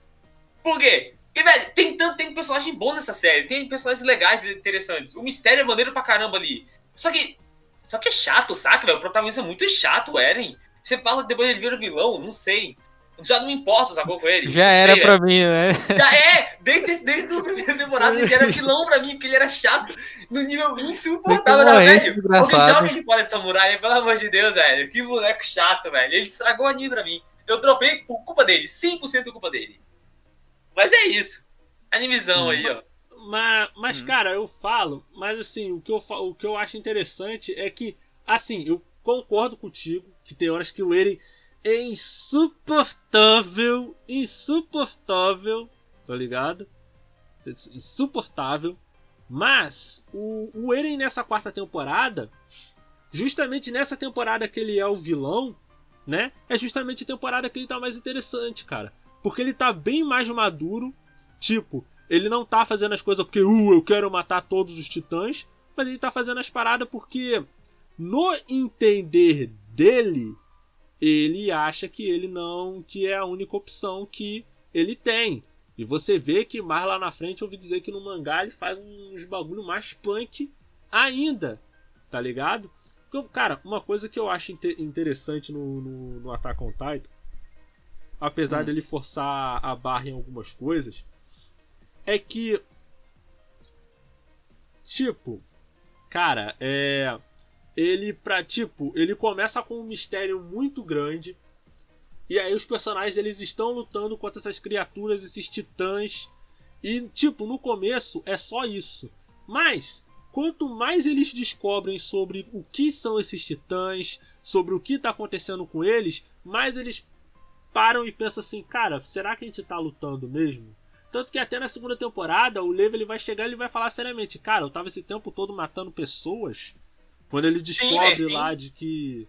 Por quê? E, velho, tem tanto tem personagem bom nessa série, tem personagens legais e interessantes. O mistério é maneiro pra caramba ali. Só que. Só que é chato, saca, velho? O protagonista é muito chato, o Eren. Você fala que depois ele vira vilão, não sei. Já não importa, sacou com ele? Já sei, era pra mim, né? Já é! Desde, desde a primeira temporada ele já era vilão pra mim, porque ele era chato no nível insuportável, né, velho? Alguém joga ele fora de samurai, pelo amor de Deus, velho. Que moleque chato, velho. Ele estragou o anime pra mim. Eu dropei por culpa dele, 100% culpa dele. Mas é isso. Animizão hum. aí, ó. Mas, mas hum. cara, eu falo, mas assim, o que, eu, o que eu acho interessante é que, assim, eu concordo contigo que tem horas que o Eren é insuportável, insuportável, tá ligado? Insuportável. Mas o, o Eren nessa quarta temporada, justamente nessa temporada que ele é o vilão, né? É justamente a temporada que ele tá mais interessante, cara. Porque ele tá bem mais maduro. Tipo, ele não tá fazendo as coisas porque, uh, eu quero matar todos os titãs. Mas ele tá fazendo as paradas porque, no entender dele, ele acha que ele não. que é a única opção que ele tem. E você vê que mais lá na frente eu ouvi dizer que no mangá ele faz uns bagulho mais punk ainda. Tá ligado? Cara, uma coisa que eu acho interessante no, no, no Attack on Titan apesar hum. dele forçar a barra em algumas coisas, é que. Tipo, cara, é. Ele, pra. Tipo, ele começa com um mistério muito grande. E aí os personagens eles estão lutando contra essas criaturas, esses titãs. E, tipo, no começo é só isso. Mas, quanto mais eles descobrem sobre o que são esses titãs, sobre o que está acontecendo com eles, mais eles param e pensam assim, cara, será que a gente tá lutando mesmo? Tanto que até na segunda temporada, o Levi ele vai chegar e ele vai falar seriamente, cara, eu tava esse tempo todo matando pessoas. Quando ele descobre sim, sim. lá de que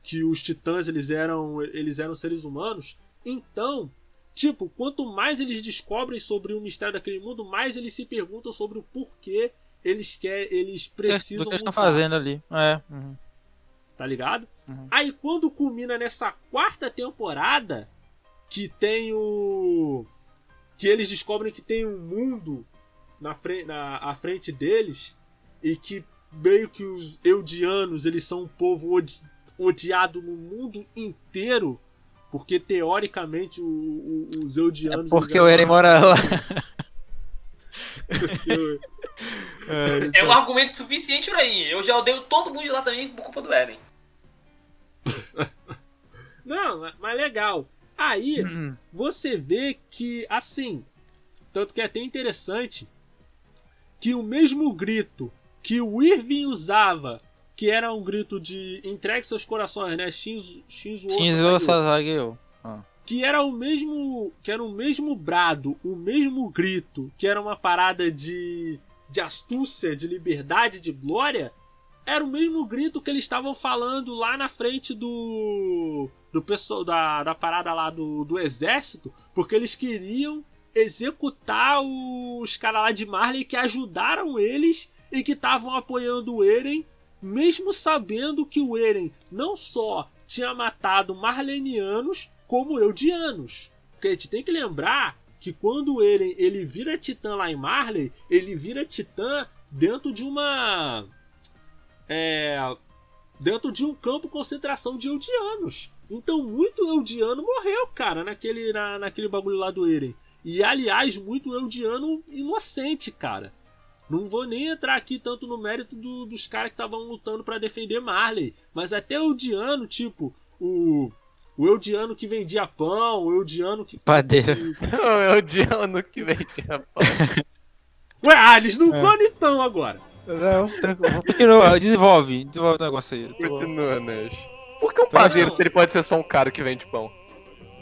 que os titãs eles eram eles eram seres humanos. Então, tipo, quanto mais eles descobrem sobre o mistério daquele mundo, mais eles se perguntam sobre o porquê eles querem, eles precisam. É, o que estão fazendo ali. É. Uhum tá ligado? Uhum. Aí quando culmina nessa quarta temporada, que tem o. que eles descobrem que tem um mundo na, frente, na à frente deles e que meio que os eudianos eles são um povo odi odiado no mundo inteiro porque teoricamente o, o, os eudianos É porque o Eren mora lá. porque- É um argumento suficiente pra mim. Eu já odeio todo mundo de lá também por culpa do Eren. Não, mas- legal. Aí Hum, você vê que, assim, tanto que é até interessante que o mesmo grito que o Irving usava, que era um grito de entregue seus corações, né? Shinzo, Shinzo, Shinzo Saiu, Sasageo. que era o mesmo, que era o mesmo brado, o mesmo grito, que era uma parada de de astúcia, de liberdade, de glória, era o mesmo grito que eles estavam falando lá na frente do do pessoal da, da parada lá do, do exército, porque eles queriam executar os caras lá de Marley que ajudaram eles e que estavam apoiando o Eren, mesmo sabendo que o Eren não só tinha matado marlenianos, como eudianos. Porque a gente tem que lembrar que quando o Eren ele vira titã lá em Marley, ele vira titã dentro de uma é, dentro de um campo de concentração de Eldianos. Então muito Eldiano morreu, cara, naquele, na, naquele bagulho lá do Eren. E aliás, muito Eldiano inocente, cara. Não vou nem entrar aqui tanto no mérito do- dos caras que estavam lutando pra defender Marley. Mas até Eldiano, tipo, o. O Eldiano que vendia pão, o Eldiano que. Padeiro. O Diano que vem de rapaz. Ué, ah, eles não É. vão então agora. Não, tranquilo. Continua, desenvolve, desenvolve o negócio aí. Continua, Nash. Por que um padeiro se ele pode ser só um cara que vende pão?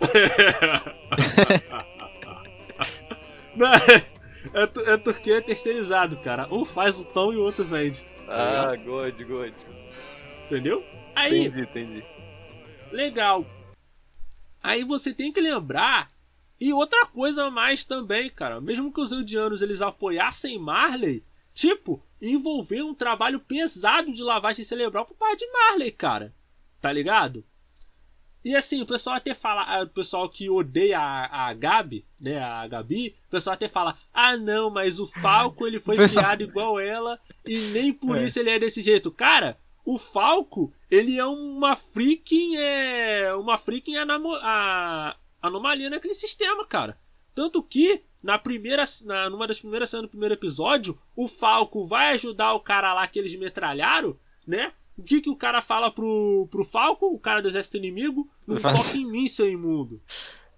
Não, é, é, é porque é terceirizado, cara. Um faz o pão e o outro vende. Ah, good, good. Entendeu? Aí, Entendi, entendi. legal. Aí você tem que lembrar. E outra coisa a mais também, cara. Mesmo que os Eldianos eles apoiassem Marley, tipo, envolver um trabalho pesado de lavagem cerebral pro pai de Marley, cara. Tá ligado? E assim, o pessoal até fala, ah, o pessoal que odeia a, a Gabi, né, a Gabi, o pessoal até fala, ah não, mas o Falco ele foi pessoal- criado igual ela e nem por É. isso ele é desse jeito. Cara, o Falco, ele é uma freaking, é, uma freaking anamo- a- anomalia naquele sistema, cara. Tanto que, na primeira, na, numa das primeiras cenas do primeiro episódio, o Falco vai ajudar o cara lá que eles metralharam, né? O que, que o cara fala pro, pro Falco, o cara do exército inimigo? Não toque em mim, seu imundo.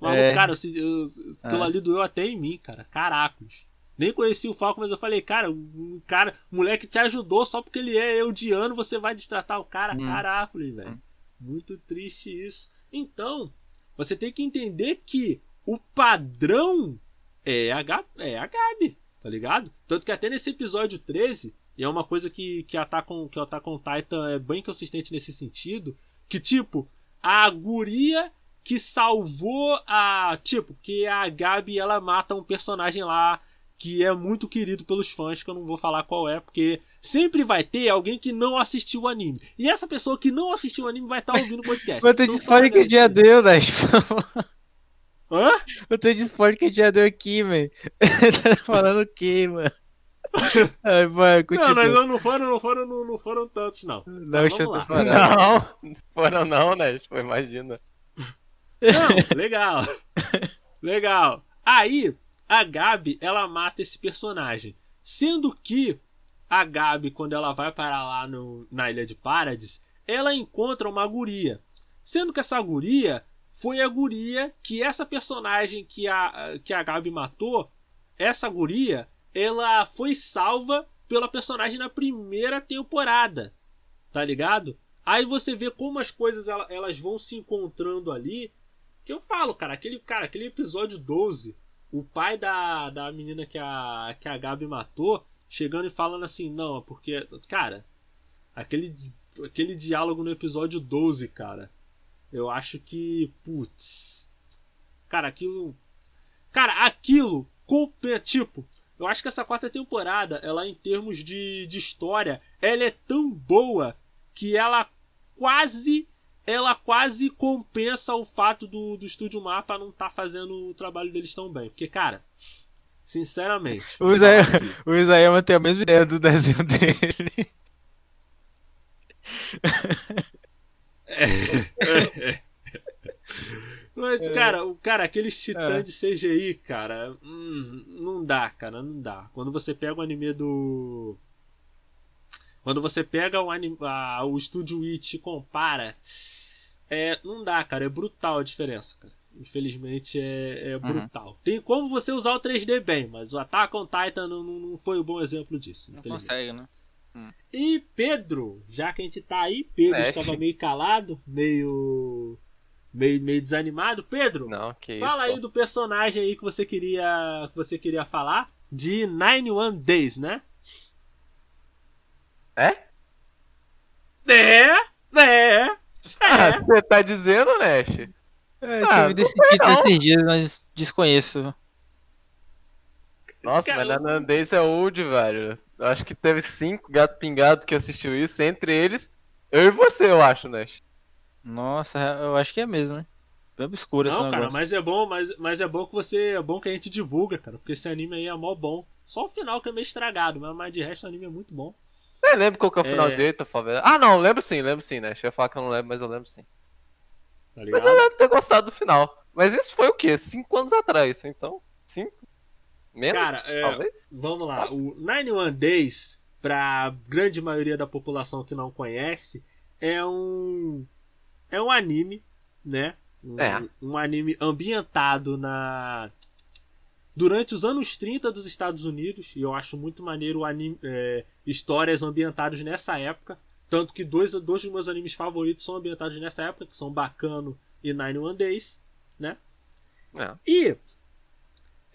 Mas, É. cara, eu, eu, aquilo É. ali doeu até em mim, cara. Caracos. Nem conheci o Falco, mas eu falei, cara, um cara, moleque te ajudou só porque ele é eudiano, você vai destratar o cara. Hum. Caracoles, velho. Muito triste isso. Então, você tem que entender que o padrão é a, Ga- é a Gabi, tá ligado? Tanto que até nesse episódio 13, e é uma coisa que, que, Attack on, que o Attack on Titan é bem consistente nesse sentido, que tipo, a guria que salvou a... Tipo, que a Gabi, ela mata um personagem lá que é muito querido pelos fãs, que eu não vou falar qual é, porque sempre vai ter alguém que não assistiu o anime. E essa pessoa que não assistiu o anime vai estar ouvindo o podcast. Quanto de Então, spoiler que já deu, né? Hã? Quanto de spoiler que já deu aqui, velho. tá falando o quê, mano? Ai, vai, Não, continua. mas não, não foram, não foram, não, não foram tantos, não. Não, deixa eu tô falando. Não, foram não, Nash. Pô, imagina. Não, legal. legal. Aí, a Gabi, ela mata esse personagem. Sendo que a Gabi, quando ela vai para lá no, na Ilha de Paradis, ela encontra uma guria. Sendo que essa guria foi a guria que essa personagem que a, que a Gabi matou, essa guria, ela foi salva pela personagem na primeira temporada. Tá ligado? Aí você vê como as coisas ela- elas vão se encontrando ali. Que eu falo, cara, aquele, cara, aquele episódio 12, o pai da, da menina que a, que a Gabi matou, chegando e falando assim, não, porque. Cara, aquele, aquele diálogo no episódio 12, cara. Eu acho que. Putz. Cara, aquilo. Cara, aquilo. Tipo, eu acho que essa quarta temporada, ela em termos de, de história, ela é tão boa que ela quase ela quase compensa o fato do, do Estúdio Mapa não estar fazendo o trabalho deles tão bem. Porque, cara, Sinceramente. O Isayama, o Isayama tem a mesma ideia do desenho dele. Mas, É. cara, o cara, aqueles titãs de CGI, cara, hum, não dá, cara, não dá. Quando você pega o anime do. Quando você pega o, anime, a- o Studio It e compara, é, não dá, cara, é brutal a diferença, cara. Infelizmente é, é brutal. Tem como você usar o 3D bem, mas o Attack on Titan não, não foi um bom exemplo disso. Não consegue, né? E Pedro, já que a gente tá aí, Pedro É. estava meio calado, meio, meio, meio desanimado. Pedro, Não, que isso. fala pô. aí do personagem aí que você queria, que você queria falar de Nine One Days, né? É? É, é. Ah, você tá dizendo, Nash? É, Ah, título não. esses dias, mas desconheço. Nossa, Cara, mas Nandês é old, velho. Eu acho que teve cinco gato pingado que assistiu isso, entre eles, eu e você, eu acho, Nash. Nossa, eu acho que é mesmo, né? Bem obscuro esse Não, cara, negócio. mas é bom, mas, mas é bom que você, é bom que a gente divulga, cara, porque esse anime aí é mó bom. Só o final que é meio estragado, mas, mas de resto o anime é muito bom. Eu lembro qual que é o final É. dele, tô falando. Ah, não, lembro sim, lembro sim, Nash. Eu ia falar que eu não lembro, mas eu lembro sim. Tá Mas eu lembro de ter gostado do final. Mas isso foi o quê? Cinco anos atrás, então. Cinco? Menos? Cara, é? Vamos lá, o Nine One Days, pra grande maioria da população que não conhece, é um é um anime, né? Um, É. um anime ambientado na durante os anos 30 dos Estados Unidos, e eu acho muito maneiro anime, é, histórias ambientadas nessa época, tanto que dois, dois dos meus animes favoritos são ambientados nessa época, que são Bacano e Nine One Days, né? É. E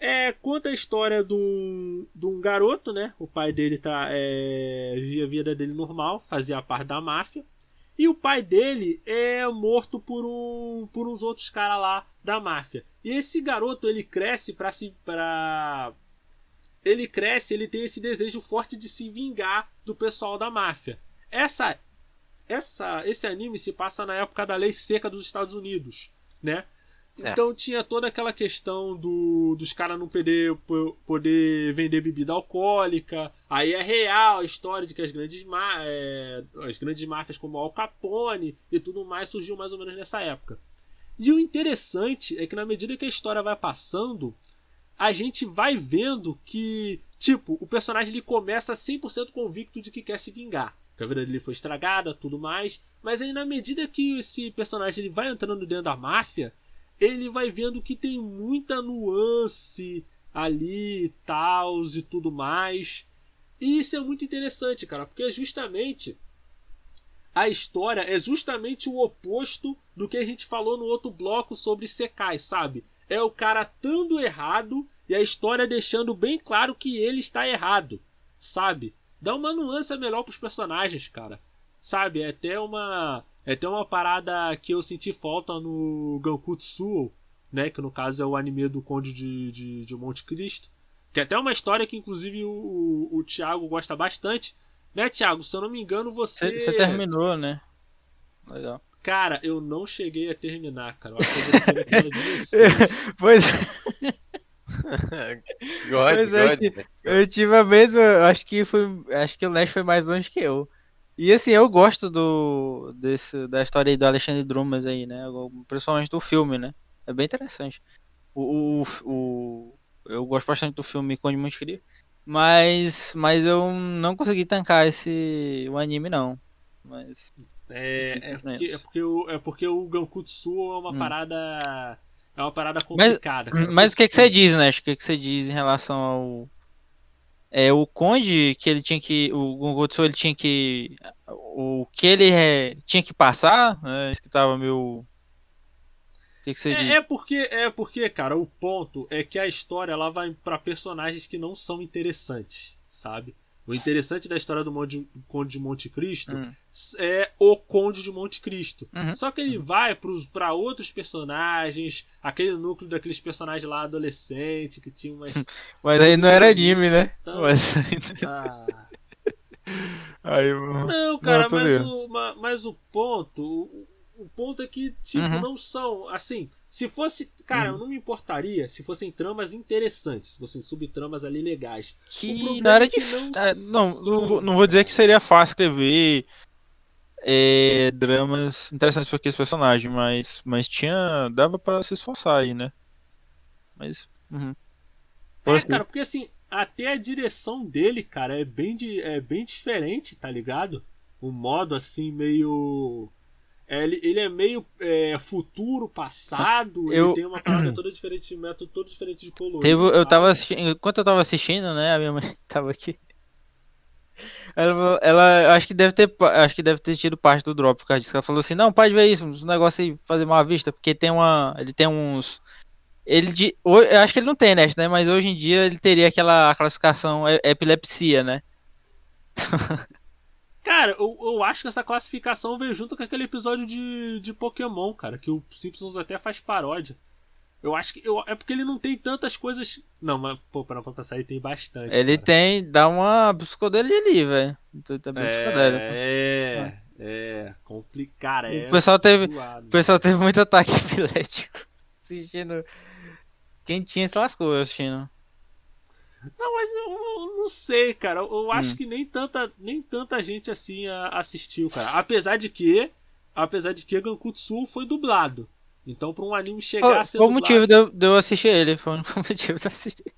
é, conta a história de um, de um garoto, né? O pai dele tá, é, vivia a vida dele normal, fazia parte da máfia. E o pai dele é morto por, um, por uns outros caras lá da máfia. E esse garoto, ele cresce pra se. Pra... Ele cresce, ele tem esse desejo forte de se vingar do pessoal da máfia. Essa, essa, esse anime se passa na época da lei seca dos Estados Unidos, né? É. Então tinha toda aquela questão do, dos caras não poder, po- poder vender bebida alcoólica. Aí é real a história de que as grandes, é, as grandes máfias como Al Capone e tudo mais surgiu mais ou menos nessa época. E o interessante é que na medida que a história vai passando, a gente vai vendo que, tipo, o personagem ele começa 100% convicto de que quer se vingar. Que a vida dele foi estragada, tudo mais. Mas aí na medida que esse personagem ele vai entrando dentro da máfia, ele vai vendo que tem muita nuance ali e tal e tudo mais. E isso é muito interessante, cara, porque é justamente a história é justamente o oposto do que a gente falou no outro bloco sobre Sekai, sabe? É o cara estando errado e a história deixando bem claro que ele está errado, sabe? Dá uma nuance melhor pros personagens, cara. Sabe? É até uma é até uma parada que eu senti falta no Gankutsuo, né? Que no caso é o anime do Conde de, de, de Monte Cristo. Que é até uma história que inclusive o, o, o Thiago gosta bastante. Né, Thiago? Se eu não me engano, você. Você terminou, né? Legal. Cara, eu não cheguei a terminar, cara. Eu acho que. Pois God, Pois é God, que- né? eu tive a mesma. eu Acho que foi. Acho que o Nash foi mais longe que eu. E assim, eu gosto do. Desse, da história aí do Alexandre Drumas aí, né? Principalmente do filme, né? É bem interessante. O, o, o- eu gosto bastante do filme Conde de Monte. Mas, mas eu não consegui tancar esse o anime não. Mas É, é, porque, é, porque o, é porque o Gankutsuo é uma Hum. parada. É uma parada Mas- complicada. cara. Mas o que, que você diz, né? O que, que você diz em relação ao. É, o Conde, que ele tinha que. O Gongotsu, ele tinha que. O que ele é, tinha que passar, né? Isso que tava meio. O que, que? É, é porque, é porque, cara, o ponto é que a história ela vai pra personagens que não são interessantes, sabe? O interessante da história do Monte- Conde de Monte Cristo Hum. é o Conde de Monte Cristo. Uhum. Só que ele vai pros, pra outros personagens, aquele núcleo daqueles personagens lá adolescente que tinha umas. Mas aí não era anime, né? Então- Mas... Ah, Aí, mano. Não, cara, tô mas, o, ma- mas o ponto. O, o ponto é que, tipo, Uhum. não são. Assim, Se fosse. Cara, Uhum. eu não me importaria se fossem tramas interessantes, se fossem subtramas ali legais. Que problema não era é difícil. não É, não, não, vou- não vou dizer que seria fácil escrever é, dramas interessantes para aqueles personagens, mas, mas tinha. dava para se esforçar aí, né? Mas. Uhum. É, cara, porque assim, até a direção dele, cara, é bem, de, é bem diferente, tá ligado? O modo assim, meio. É, ele, ele é meio é, futuro, passado, Eu- ele tem uma parada toda diferente, método todo diferente de colorir. Teve, eu tava enquanto eu tava assistindo, né, a minha mãe tava aqui. Ela, ela acho que deve ter, acho que deve ter tido parte do drop por causa disso. Ela falou assim: "Não, para de ver isso, uns negócio aí fazer mal à vista, porque tem uma, ele tem uns ele de, eu acho que ele não tem, né, né, mas hoje em dia ele teria aquela classificação epilepsia, né? Cara, eu, eu acho que essa classificação veio junto com aquele episódio de, de Pokémon, cara, que o Simpsons até faz paródia. Eu acho que. Eu, é porque ele não tem tantas coisas. Não, mas, pô, pra, pra passar ele tem bastante. Ele cara. tem, dá uma psicodelia ali, velho. Tá bem. É, é, é, complicado. É O pessoal teve- zoado. O pessoal teve muito ataque epilético assistindo. Quem tinha se lascou assistindo. Não, mas eu, eu não sei, cara. Eu, eu acho Hum. que nem tanta, nem tanta gente assim a- assistiu, cara. Apesar de que. Apesar de que Gankutsu foi dublado. Então, pra um anime chegar Foi, a ser foi o motivo de eu, de eu assistir ele. Foi o motivo de assistir.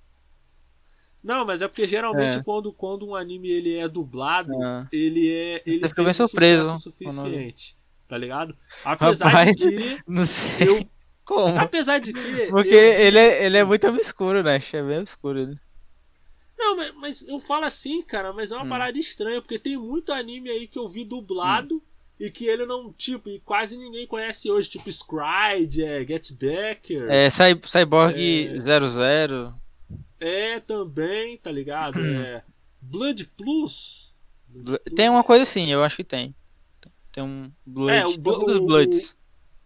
Não, mas é porque geralmente É. quando, quando um anime ele é dublado, Ah. ele é. Ele Você fica bem um surpreso suficiente. Tá ligado? Apesar Rapaz, de que. Não sei Eu, como. apesar de que. Porque eu- ele é, ele é muito obscuro, né? É bem obscuro ele. Não, mas, mas eu falo assim, cara, mas é uma Hum. parada estranha, porque tem muito anime aí que eu vi dublado e que ele não, tipo, e quase ninguém conhece hoje, tipo Scryed, é, Get Backer. É Cy- Cyborg É. 00. É, também, tá ligado? É Blood Plus. Blood Plus. Tem uma coisa assim, eu acho que tem. Tem um Blood. É, o tem Blo- um dos o- Bloods.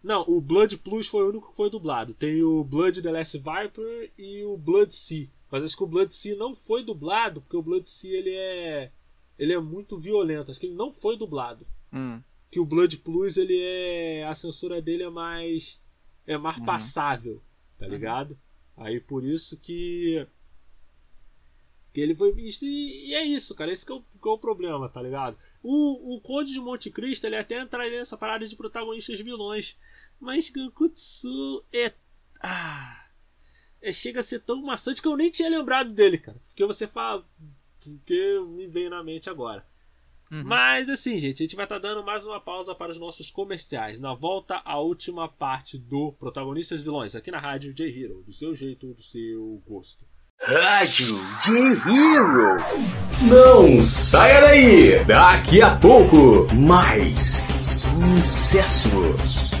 Não, o Blood Plus foi o único que foi dublado. Tem o Blood The Last Viper e o Blood Sea. Mas acho que o Blood Sea não foi dublado, porque o Blood Sea ele é ele é muito violento. Acho que ele não foi dublado. Hum. Que o Blood Plus ele é a censura dele é mais é mais Uhum. passável, tá ligado? Aí por isso que que ele foi visto e, e é isso, cara. Esse que é, o, que é o problema, tá ligado? O, o Conde de Monte Cristo ele até entraria nessa parada de protagonistas vilões. Mas Gankutsu é. Ah, é. Chega a ser tão maçante que eu nem tinha lembrado dele, cara. Porque você fala. Porque me veio na mente agora. Uhum. Mas assim, gente, a gente vai estar dando mais uma pausa para os nossos comerciais. Na volta, a última parte do Protagonistas Vilões, aqui na Rádio J-Hero. Do seu jeito, do seu gosto. Rádio J-Hero. Não saia daí. Daqui a pouco, mais sucessos.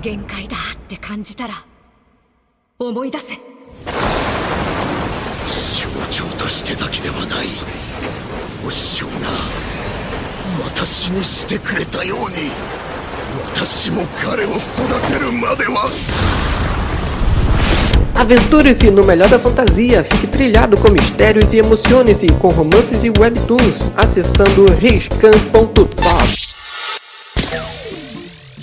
限界だって感じたら思い出せ象徴としてだけではないお師匠が私にしてくれたように私も彼を育てるまでは Aventure-se no melhor da fantasia, fique trilhado com mistérios e emocione-se com romances e webtoons acessando reiscan.top.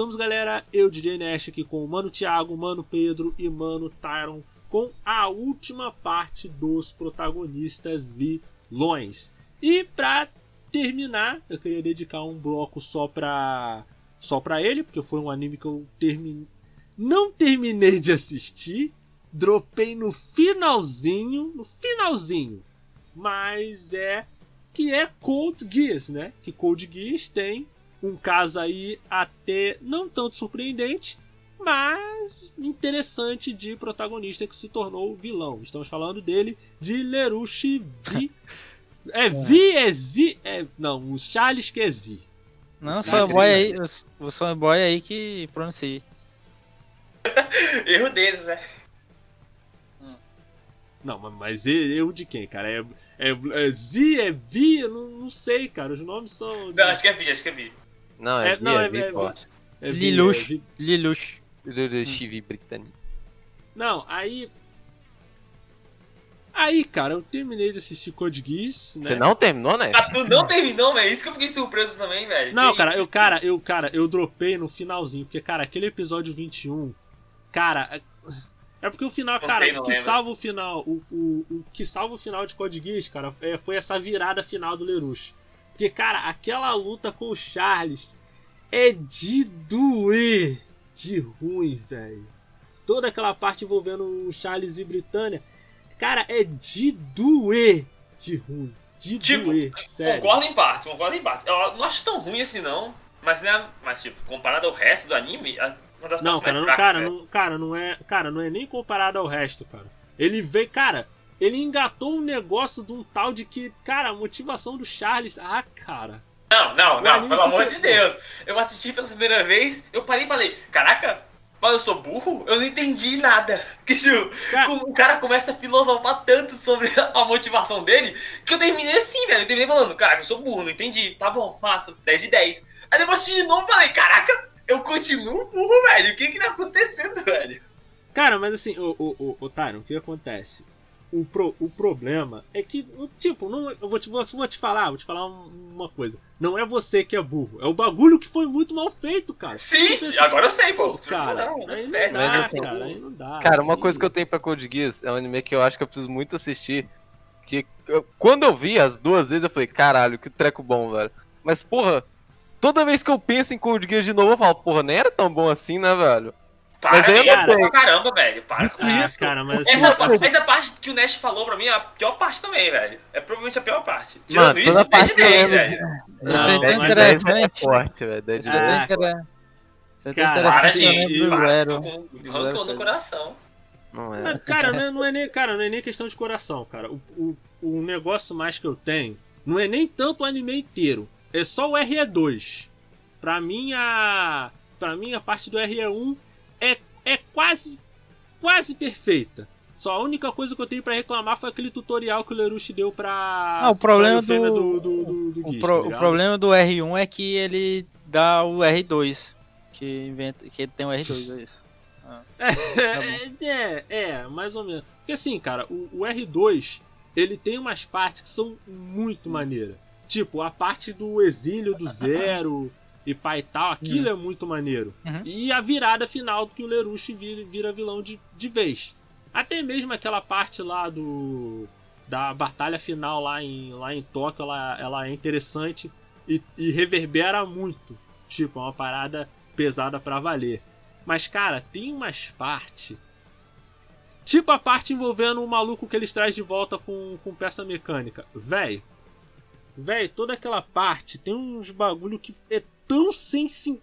voltamos, galera. Eu, DJ Nash, aqui com o Mano Thiago, Mano Pedro e Mano Tyron, com a última parte dos protagonistas vilões. E pra terminar, eu queria dedicar um bloco só pra só pra ele, porque foi um anime que eu terminei não terminei de assistir, dropei no finalzinho, no finalzinho. Mas é que é Cold Geass, né? Que Cold Geass tem um caso aí até não tanto surpreendente, mas interessante de protagonista que se tornou vilão. Estamos falando dele de Lerushi Vi. É Vi é Z, é não, o Charles que é Z. Não, só boy aí, o só boy aí que pronuncia. Erro deles, né? Não, mas- mas erro de quem, cara? É, é, é Z, é Vi? Eu não, não sei, cara. Os nomes são. Não, acho que é Vi, acho que é Vi. Não, é, É, Vi, não, é é- é- é Lilush. é. Lilush. Britânico. Não, aí. Aí, cara, eu terminei de assistir Code Geass, né? Você não terminou, né? Ah, tu não terminou, velho? Isso que eu fiquei surpreso também, velho. Não, Que cara, eu, cara, eu, cara, eu dropei no finalzinho, porque, cara, aquele episódio 21, cara, é- é porque o final, cara, o que salva o final, o, o, o que salva o final de Code Geass, cara, é, foi essa virada final do Lerush. Porque, cara, aquela luta com o Charles é de doer de ruim, velho. Toda aquela parte envolvendo o Charles e Britânia, cara, é de doer de ruim. De Tipo, doer, sério. Concordo em parte, concordo em parte. Eu não acho tão ruim assim, não. Mas, né, mas tipo, comparado ao resto do anime, é uma das Não, cara, não, cara, velho. não, cara, não é, cara, não é nem comparado ao resto, cara. Ele veio, cara, ele engatou um negócio de um tal de que, cara, a motivação do Charles, ah, cara. Não, não, não, pelo amor de Deus. Eu assisti pela primeira vez, eu parei e falei, caraca, mas eu sou burro? Eu não entendi nada. Que Cara- o cara começa a filosofar tanto sobre a motivação dele, que eu terminei assim, velho. Eu terminei falando, caraca, eu sou burro, não entendi. Tá bom, massa, 10 de 10. Aí depois assisti de novo e falei, caraca, eu continuo burro, velho. O que que tá acontecendo, velho? Cara, mas assim, o, o, o, o Tyron, o que acontece? O, pro, o problema é que, tipo, não, eu vou te, vou, vou te falar, vou te falar um- uma coisa. Não é você que é burro, é o bagulho que foi muito mal feito, cara. Sim, Você- sim, agora eu sei, pô. Cara, Não, não aí não dá, né? cara, aí não dá. Cara, uma Aí- coisa que eu tenho pra Code Geass é um anime que eu acho que eu preciso muito assistir. Que eu- quando eu vi as duas vezes, eu falei, caralho, que treco bom, velho. Mas, porra, toda vez que eu penso em Code Geass de novo, eu falo, porra, nem era tão bom assim, né, velho? Para, Mas aí pra caramba, velho. Para com Ah, isso. cara, mas assim, Essa, assim, essa parte que o Nash falou pra mim é a pior parte também, velho. É provavelmente a pior parte. Tirando Mano, isso, toda 10 de parte que eu 10, lembro velho. Mas tem é- interessante. É forte, velho. Dead Você Ah, tem Dead. interessante. Você tem Cara, rancor no coração. Não é. Mas, cara, não é, não é nem, cara, não é nem questão de coração, cara. O, o, o negócio mais que eu tenho não é nem tanto o anime inteiro. É só o RE2. Pra mim, a. Pra mim, a parte do RE1 é, é quase. quase perfeita. Só a única coisa que eu tenho pra reclamar foi aquele tutorial que o Lerushi deu pra. Ah, o problema do- do, do, do, do O, pro- tá o problema do R1 é que ele dá o R2. Que inventa. Que tem o R2, é isso. É, é, é, mais ou menos. Porque assim, cara, o, o R2, ele tem umas partes que são muito maneiras. Tipo, a parte do exílio do Zero e pai e tal, aquilo é muito maneiro. Uhum. E a virada final que o Lerushi vira, vira vilão de, de vez. Até mesmo aquela parte lá do. Da batalha final lá em, lá em Tóquio, ela, ela é interessante e, e reverbera muito. Tipo, é uma parada pesada pra valer. Mas, cara, tem umas partes. Tipo a parte envolvendo o maluco que eles trazem de volta com, com peça mecânica. Véi. Véi, toda aquela parte tem uns bagulho que é tão sem sentido.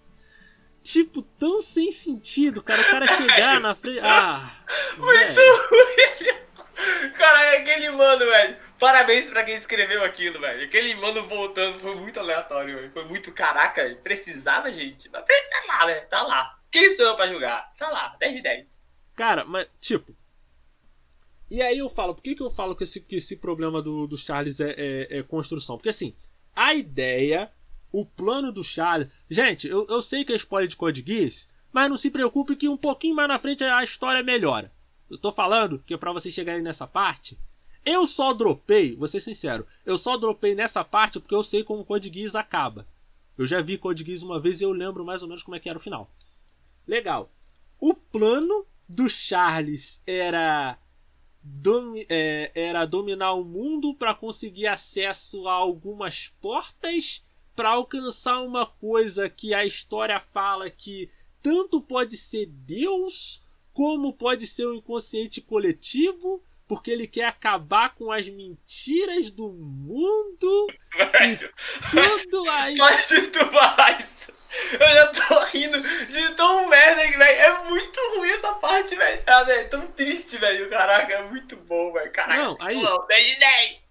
Tipo, tão sem sentido, cara. O cara chegar na frente. Ah! Muito Cara, é aquele mano, velho. Parabéns pra quem escreveu aquilo, velho. Aquele mano voltando foi muito aleatório, velho. Foi muito caraca. Precisava, gente. Mas tá lá, né? Tá lá. Quem sou eu pra julgar? Tá lá, 10 de 10. Cara, mas, tipo. E aí eu falo, por que, que eu falo que esse, que esse problema do, do Charles é, é- é construção? Porque assim, a ideia, o plano do Charles. Gente, eu, eu sei que é spoiler de Code Geass, mas não se preocupe que um pouquinho mais na frente a história melhora. Eu tô falando que pra vocês chegarem nessa parte. Eu só dropei, vou ser sincero, eu só dropei nessa parte porque eu sei como Code Geass acaba. Eu já vi Code Geass uma vez e eu lembro mais ou menos como é que era o final. Legal. O plano do Charles era domi- é, era dominar o mundo para conseguir acesso a algumas portas para alcançar uma coisa que a história fala que tanto pode ser Deus como pode ser o inconsciente coletivo, porque ele quer acabar com as mentiras do mundo Velho, e tudo aí. só de tu falar isso. Eu já tô rindo de tão merda que, velho. É muito ruim essa parte, velho. Ah, velho, é tão triste, velho. Caraca, é muito bom, velho. Caraca, Não, aí- Não, 10 de 10.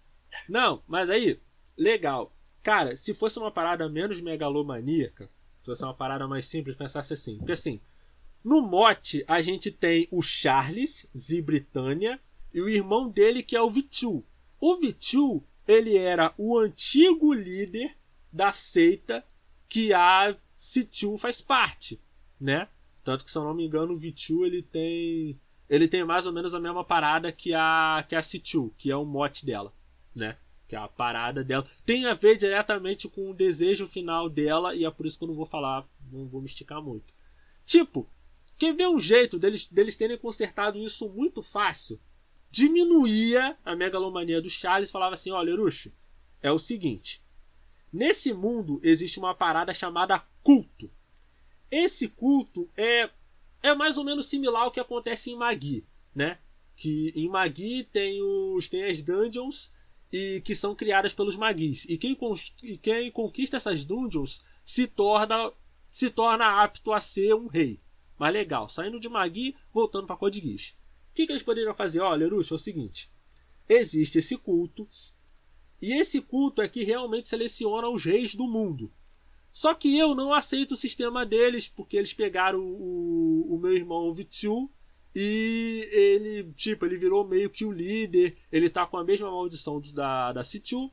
Não, mas aí, legal. Cara, se fosse uma parada menos megalomaníaca, se fosse uma parada mais simples, pensasse assim. Porque assim, no mote a gente tem o Charles, Zibritânia, e o irmão dele que é o Vitu. O Vitu, ele era o antigo líder da seita que a Situ faz parte, né? Tanto que, se eu não me engano, o Vitu, ele tem... Ele tem mais ou menos a mesma parada que a, que a Situ, que é o mote dela, né? Que é a parada dela. Tem a ver diretamente com o desejo final dela, e é por isso que eu não vou falar, não vou me esticar muito. Tipo, quer ver um jeito deles, deles terem consertado isso muito fácil? Diminuía a megalomania do Charles falava assim: olha, Eruxo, é o seguinte. Nesse mundo existe uma parada chamada culto. Esse culto é, é mais ou menos similar ao que acontece em Magi, né? Que em Magi tem, os, tem as dungeons e que são criadas pelos magis. E quem, e quem conquista essas dungeons se torna se torna apto a ser um rei. Mas legal, saindo de Magi, voltando para Code Geass. O que, que eles poderiam fazer? Olha, Eruxo, é o seguinte: existe esse culto, e esse culto é que realmente seleciona os reis do mundo. Só que eu não aceito o sistema deles, porque eles pegaram o, o meu irmão Vitsu e ele, tipo, ele virou meio que o líder, ele tá com a mesma maldição da, da Situ.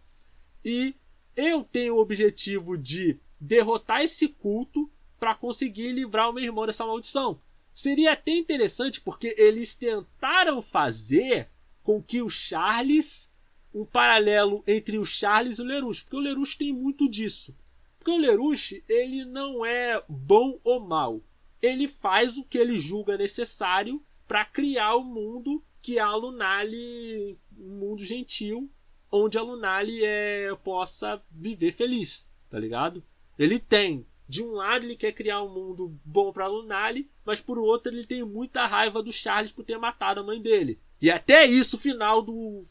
E eu tenho o objetivo de derrotar esse culto para conseguir livrar o meu irmão dessa maldição. Seria até interessante porque eles tentaram fazer com que o Charles um paralelo entre o Charles e o Lelouch, porque o Lelouch tem muito disso. Porque o Lelouch, ele não é bom ou mal. Ele faz o que ele julga necessário para criar o mundo que a Lunali, um mundo gentil, onde a Lunali é, possa viver feliz, tá ligado? Ele tem, de um lado ele quer criar um mundo bom para Lunali, mas por outro ele tem muita raiva do Charles por ter matado a mãe dele. E até isso final do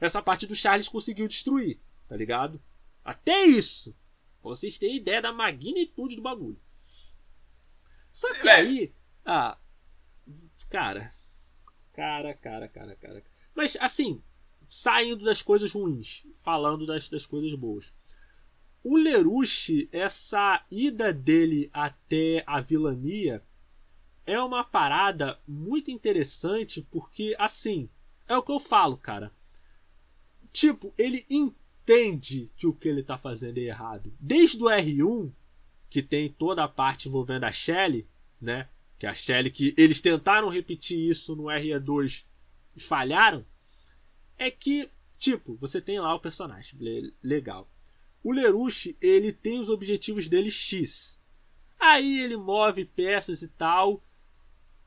essa parte do Charles conseguiu destruir, tá ligado? Até isso. Pra vocês terem ideia da magnitude do bagulho. Só que aí, ah, cara, cara, cara, cara, cara. Mas assim, saindo das coisas ruins, falando das, das coisas boas. O Lerushi, essa ida dele até a vilania é uma parada muito interessante porque, assim, é o que eu falo, cara. Tipo, ele entende que o que ele tá fazendo é errado. Desde o R1, que tem toda a parte envolvendo a Shelly, né? Que a Shelly, que eles tentaram repetir isso no RE2 e falharam. É que, tipo, você tem lá o personagem, le- legal. O Lerushi, ele tem os objetivos dele X. Aí ele move peças e tal,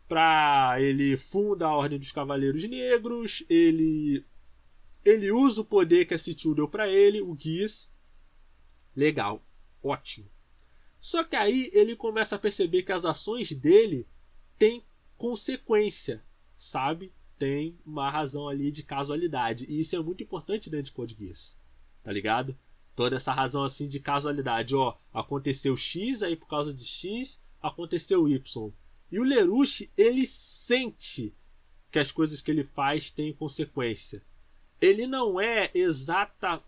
pra ele funda a Ordem dos Cavaleiros Negros, ele ele usa o poder que a Situ deu pra ele, o Geass. Legal, ótimo. Só que aí ele começa a perceber que as ações dele têm consequência, sabe? Tem uma razão ali de casualidade. E isso é muito importante dentro de Code Geass, tá ligado? Toda essa razão assim de casualidade, ó, aconteceu X, aí por causa de X, aconteceu Y. E o Lerushi, ele sente que as coisas que ele faz têm consequência. Ele não é exata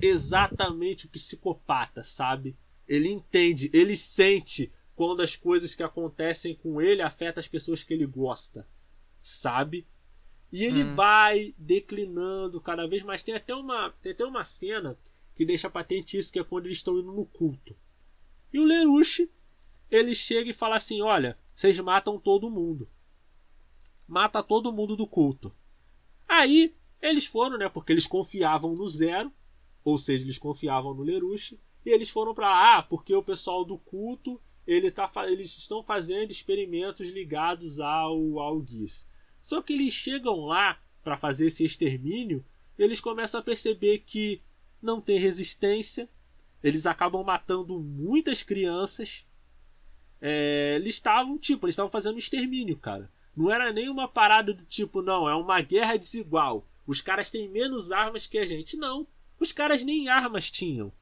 exatamente o psicopata, sabe? Ele entende, ele sente quando as coisas que acontecem com ele afetam as pessoas que ele gosta, sabe? E ele Hum. vai declinando cada vez mais. Tem até uma, tem até uma cena que deixa patente isso, que é quando eles estão indo no culto. E o Lerushi, ele chega e fala assim: Olha, vocês matam todo mundo. Mata todo mundo do culto. Aí eles foram, né? Porque eles confiavam no Zero, ou seja, eles confiavam no Lerushi, e eles foram para lá, ah, porque o pessoal do culto ele tá, eles estão fazendo experimentos ligados ao, ao Geass. Só que eles chegam lá para fazer esse extermínio, eles começam a perceber que não tem resistência, eles acabam matando muitas crianças. É, eles estavam, tipo, eles estavam fazendo um extermínio, cara. Não era nem uma parada do tipo, não, é uma guerra desigual. Os caras têm menos armas que a gente. Não. Os caras nem armas tinham.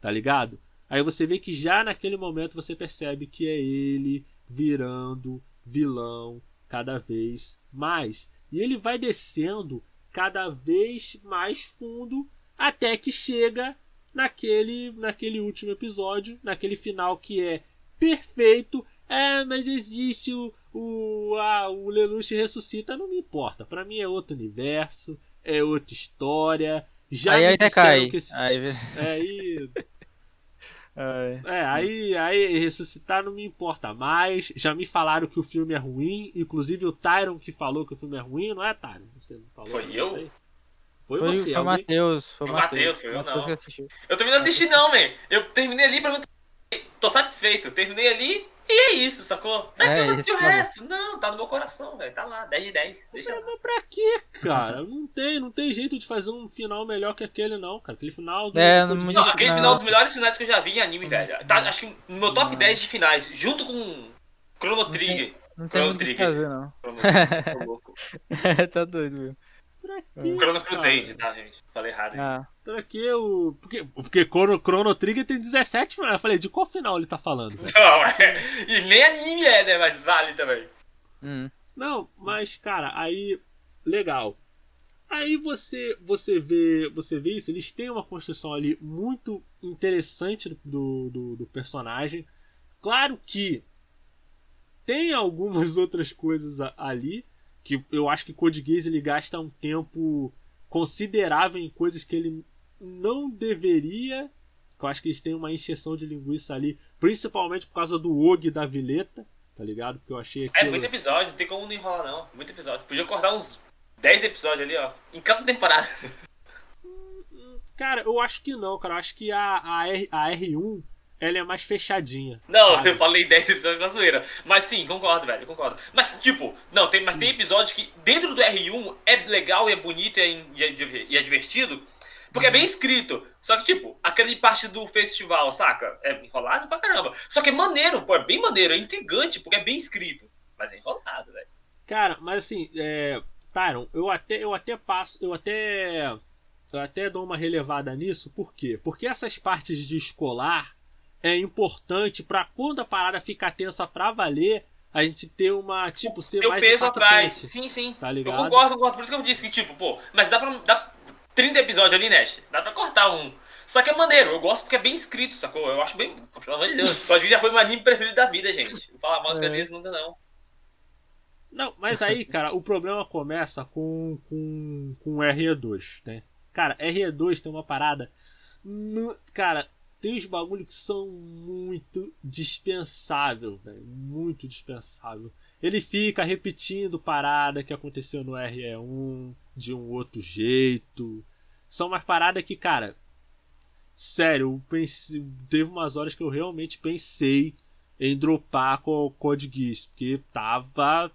Tá ligado? Aí você vê que já naquele momento você percebe que é ele virando vilão cada vez mais. E ele vai descendo cada vez mais fundo até que chega naquele naquele último episódio, naquele final que é perfeito. É, mas existe o o ah, o Lelouch ressuscita, não me importa. Para mim é outro universo, é outra história. Já aí me até disseram cai. que esse- Aí... é, aí é, aí, aí ressuscitar não me importa mais. Já me falaram que o filme é ruim. Inclusive o Tyron que falou que o filme é ruim, não é, Tyron? Você não falou? Foi eu? sei. Foi, Foi, você, foi o alguém? Matheus. Foi o Matheus, foi eu não. que assistiu. Eu também não assisti, não, man. Eu terminei ali pra mim. Tô satisfeito. Terminei ali e é isso, sacou? Não É, é, que eu o tá resto. Não, tá no meu coração, velho. Tá lá, 10 de 10. Deixa lá. Mas pra quê, cara? Não tem, não tem jeito de fazer um final melhor que aquele, não, cara. Aquele final do. É, do- não- Não, aquele Não. final dos melhores finais que eu já vi em anime, velho. Tá, acho que no meu top 10 de finais, junto com Chrono Trigger. Não tem Chrono muito o que Trigger. fazer, não. Chrono Trigger, tô louco. tá doido, viu? Pra quê? Chrono cara? Crusade, tá, gente? Falei errado. aí. Ah, Pra quê o. Porque, porque Chrono, Chrono Trigger tem 17 finais. Eu falei, de qual final ele tá falando? velho? Não, é. E nem anime é, né? Mas vale também. hum. Não, mas cara, aí legal. Aí você você vê você vê isso, eles têm uma construção ali muito interessante do, do, do personagem. Claro que tem algumas outras coisas ali que eu acho que Code Geass ele gasta um tempo considerável em coisas que ele não deveria. Que eu acho que eles têm uma encheção de linguiça ali, principalmente por causa do Og da Vileta, tá ligado? Porque eu achei É aquilo... muito episódio, não tem como não enrolar, não. Muito episódio. Podia cortar uns 10 episódios ali, ó. Em cada temporada. Cara, eu acho que não, cara. Eu acho que a, a, R, a R1 ela é mais fechadinha. Não, sabe? eu falei 10 episódios na zoeira. Mas sim, concordo, velho, concordo. Mas, tipo, não, tem, mas tem episódio que dentro do R1 é legal e é bonito e é, é- é divertido. Porque é bem escrito. Só que, tipo, aquele parte do festival, saca? É enrolado pra caramba. Só que é maneiro, pô, é bem maneiro, é intrigante, porque é bem escrito. Mas é enrolado, velho. Cara, mas assim, é, Tyron, eu até, eu até passo, eu até, eu até dou uma relevada nisso. Por quê? Porque essas partes de escolar é importante pra quando a parada ficar tensa pra valer, a gente ter uma, tipo, ser Tem o mais peso atrás. Sim, sim. Tá Eu ligado? concordo, concordo. Por isso que eu disse que, tipo, pô, mas dá pra. Dá 30 episódios ali, Nash. Dá pra cortar um. Só que é maneiro, eu gosto porque é bem escrito, sacou? Eu acho bem. Pelo amor de Deus. Pode vir já foi meu anime preferido da vida, gente. Não falar mal de É. nunca não. Não, mas aí, cara, o problema começa com, com, com o RE2, né? Cara, RE2 tem uma parada. no- cara, tem uns bagulho que são muito dispensável, velho. Muito dispensável. Ele fica repetindo parada que aconteceu no RE1 de um outro jeito. São umas paradas que, cara. Sério, pensei, teve umas horas que eu realmente pensei em dropar com o Code Geass, porque tava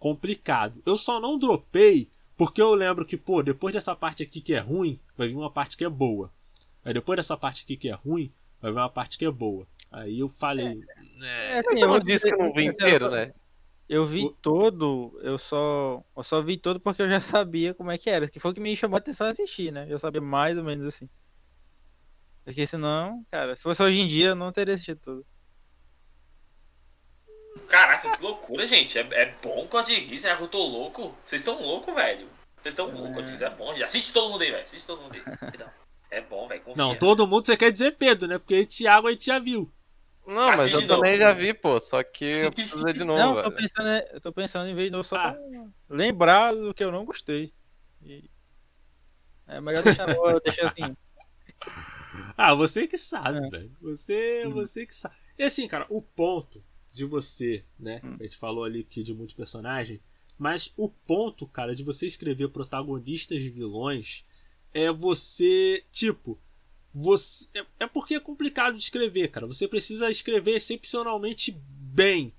complicado. Eu só não dropei porque eu lembro que, pô, depois dessa parte aqui que é ruim, vai vir uma parte que é boa. Aí depois dessa parte aqui que é ruim, vai vir uma parte que é boa. Aí eu falei. É, É, assim, Eu não disse que eu não vi inteiro, eu- né? Eu vi O- todo, eu só, eu só vi todo porque eu já sabia como é que era, que foi o que me chamou a atenção a assistir, né? Eu sabia mais ou menos assim. Porque senão, cara, se fosse hoje em dia, eu não teria assistido tudo. Caraca, que loucura, gente. É, é bom Code Geass, será que eu tô louco? Vocês estão loucos, velho. Vocês estão loucos, Code Geass é bom. Já assiste todo mundo aí, velho. Assiste todo mundo aí. Não, É bom, velho. Não, todo mundo você quer dizer Pedro, né? Porque Thiago a gente já viu. Não, mas Assiste eu novo. também já vi, pô. Só que eu preciso ver de novo, não, eu tô velho. pensando, eu tô pensando em ver de novo só Ah. pra lembrar do que eu não gostei. E- É melhor deixar, eu deixar assim. Ah, você que sabe, É. velho. Você, Hum. você que sabe. E assim, cara, o ponto de você, né? Hum. A gente falou ali aqui de muitos personagens, mas o ponto, cara, de você escrever protagonistas de vilões é você, tipo, você é, é porque é complicado de escrever, cara. Você precisa escrever excepcionalmente bem.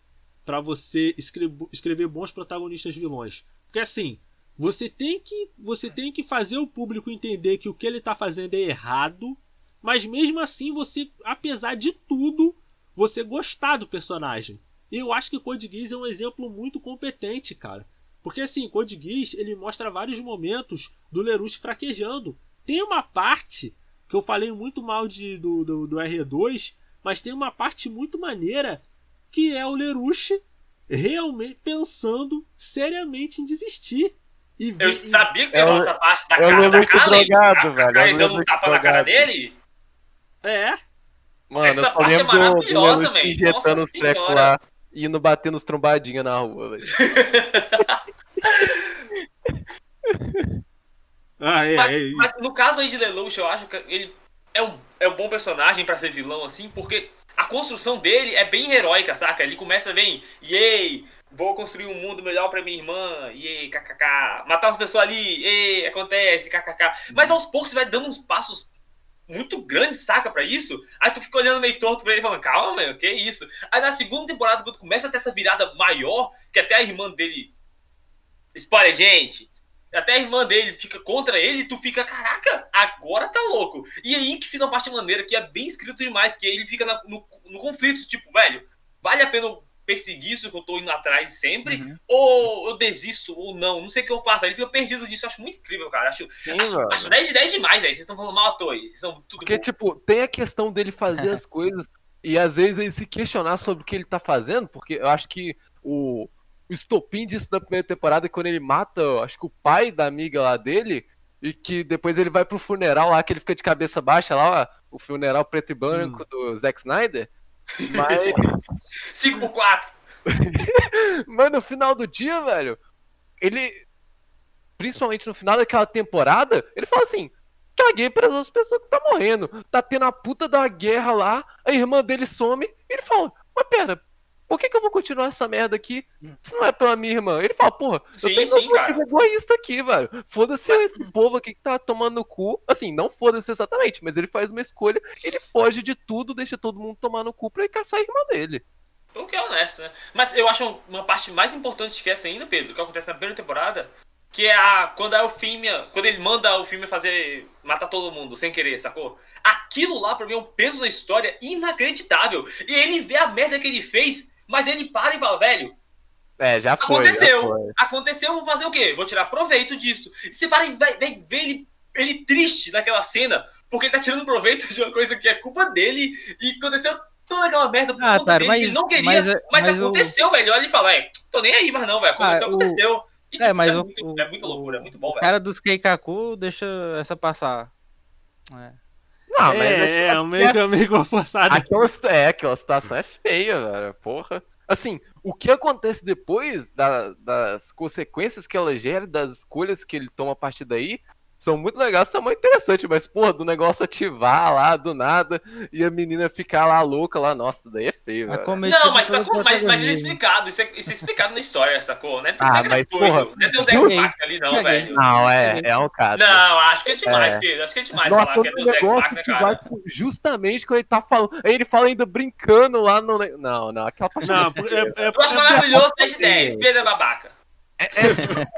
pra você escre- escrever bons protagonistas vilões. Porque assim, você tem que você tem que fazer o público entender que o que ele tá fazendo é errado, mas mesmo assim você, apesar de tudo, você gostar do personagem. E eu acho que Code Geass é um exemplo muito competente, cara. Porque assim, Code Geass, ele mostra vários momentos do Lelouch fraquejando. Tem uma parte que eu falei muito mal de, do, do, do R2, mas tem uma parte muito maneira que é o Lelouch realmente pensando seriamente em desistir. E Eu sabia que É rolar essa parte da é o cara da Kalen. drogado, velho, é Kalen dando um tapa na cara dele. É, Mano, Essa parte é maravilhosa, injetando Nossa senhora. lá indo bater nos trombadinhos na rua, velho. ah, é, Mas, é isso. mas no caso aí de Lelouch, eu acho que ele é um, é um bom personagem pra ser vilão, assim, porque a construção dele é bem heróica, saca? Ele começa bem, yay, vou construir um mundo melhor pra minha irmã, yay, kkk. Matar umas pessoas ali, yay, acontece, kkk. Mas aos poucos você vai dando uns passos muito grandes, saca, pra isso? Aí tu fica olhando meio torto pra ele falando, calma, meu, que isso? Aí na segunda temporada, quando começa a ter essa virada maior, que até a irmã dele. Spoiler, gente! Até a irmã dele fica contra ele tu fica, caraca, agora tá louco. E aí que fica uma parte maneira, que é bem escrito demais, que ele fica na- no, no conflito, tipo, velho, vale a pena perseguir isso que eu tô indo atrás sempre? Uhum. Ou eu desisto, ou não, não sei o que eu faço. Aí ele fica perdido nisso, eu acho muito incrível, cara. Acho, Sim, acho, acho 10 de 10 demais, velho. Vocês estão falando mal à toa são tudo Porque, tipo, tem a questão dele fazer as coisas e às vezes ele se questionar sobre o que ele tá fazendo, porque eu acho que o, o estopim disso da primeira temporada é quando ele mata, acho que o pai da amiga lá dele, e que depois ele vai pro funeral lá, que ele fica de cabeça baixa lá, ó, o funeral preto e branco do Zack Snyder. Mas, 5x4. mas no final do dia, velho, ele. Principalmente no final daquela temporada, ele fala assim: caguei para as pessoas que tá morrendo. Tá tendo a puta da guerra lá, a irmã dele some, e ele fala: Mas pera, por que, que eu vou continuar essa merda aqui se não é pela minha irmã? Ele fala: Porra, Sim, eu tenho sim, um motivo egoísta aqui, velho. Foda-se esse povo aqui que tá tomando no cu. Assim, não foda-se exatamente, mas ele faz uma escolha, ele foge de tudo, deixa todo mundo tomar no cu pra ir caçar a irmã dele. O que é honesto, né? Mas eu acho uma parte mais importante que essa ainda, Pedro, que acontece na primeira temporada, que é a quando a Elfímia, quando ele manda a Elfímia fazer matar todo mundo sem querer, sacou? Aquilo lá pra mim é um peso na história inacreditável. E ele vê a merda que ele fez, mas ele para e fala, velho, É, já foi. aconteceu, Já foi. aconteceu, vou fazer o quê? Vou tirar proveito disso. E você para e vai ver ele, ele triste naquela cena, porque ele tá tirando proveito de uma coisa que é culpa dele e aconteceu toda aquela merda por Ah, conta Taro, dele, mas- ele não queria, mas mas, é- mas o- aconteceu, velho. Olha e fala, é, tô nem aí, mas não, velho, aconteceu, Ah, o- aconteceu. E, É, mas isso o- muito, o- é muita loucura, é muito bom, O velho. cara dos Keikaku deixa essa passar. É. Não, mas é, é, meio que, meio forçado. Aquela, é, aquela situação é feia, velho. Porra. Assim, o que acontece depois da- das consequências que ela gera, das escolhas que ele toma a partir daí, são muito legais, são muito interessantes, mas, porra, do negócio ativar lá do nada e a menina ficar lá louca lá, nossa, daí é feio, velho. Não, mas, sacou, mas, mas ele é explicado, isso é, isso é explicado na história, sacou? Não é, Ah, não é mas, gratuito, porra, não é Deus Ex. Machina ali não, velho. Não, é, é um caso. Não, acho que é demais, É. Pedro, acho que é demais Nossa, falar que é o Deus Ex negócio Machina, que cara. justamente quando ele tá falando. Ele fala ainda brincando lá no. Não, não, aquela parte Não, feia, é- é- velho. Eu acho maravilhoso 10 de 10, Pedro é babaca.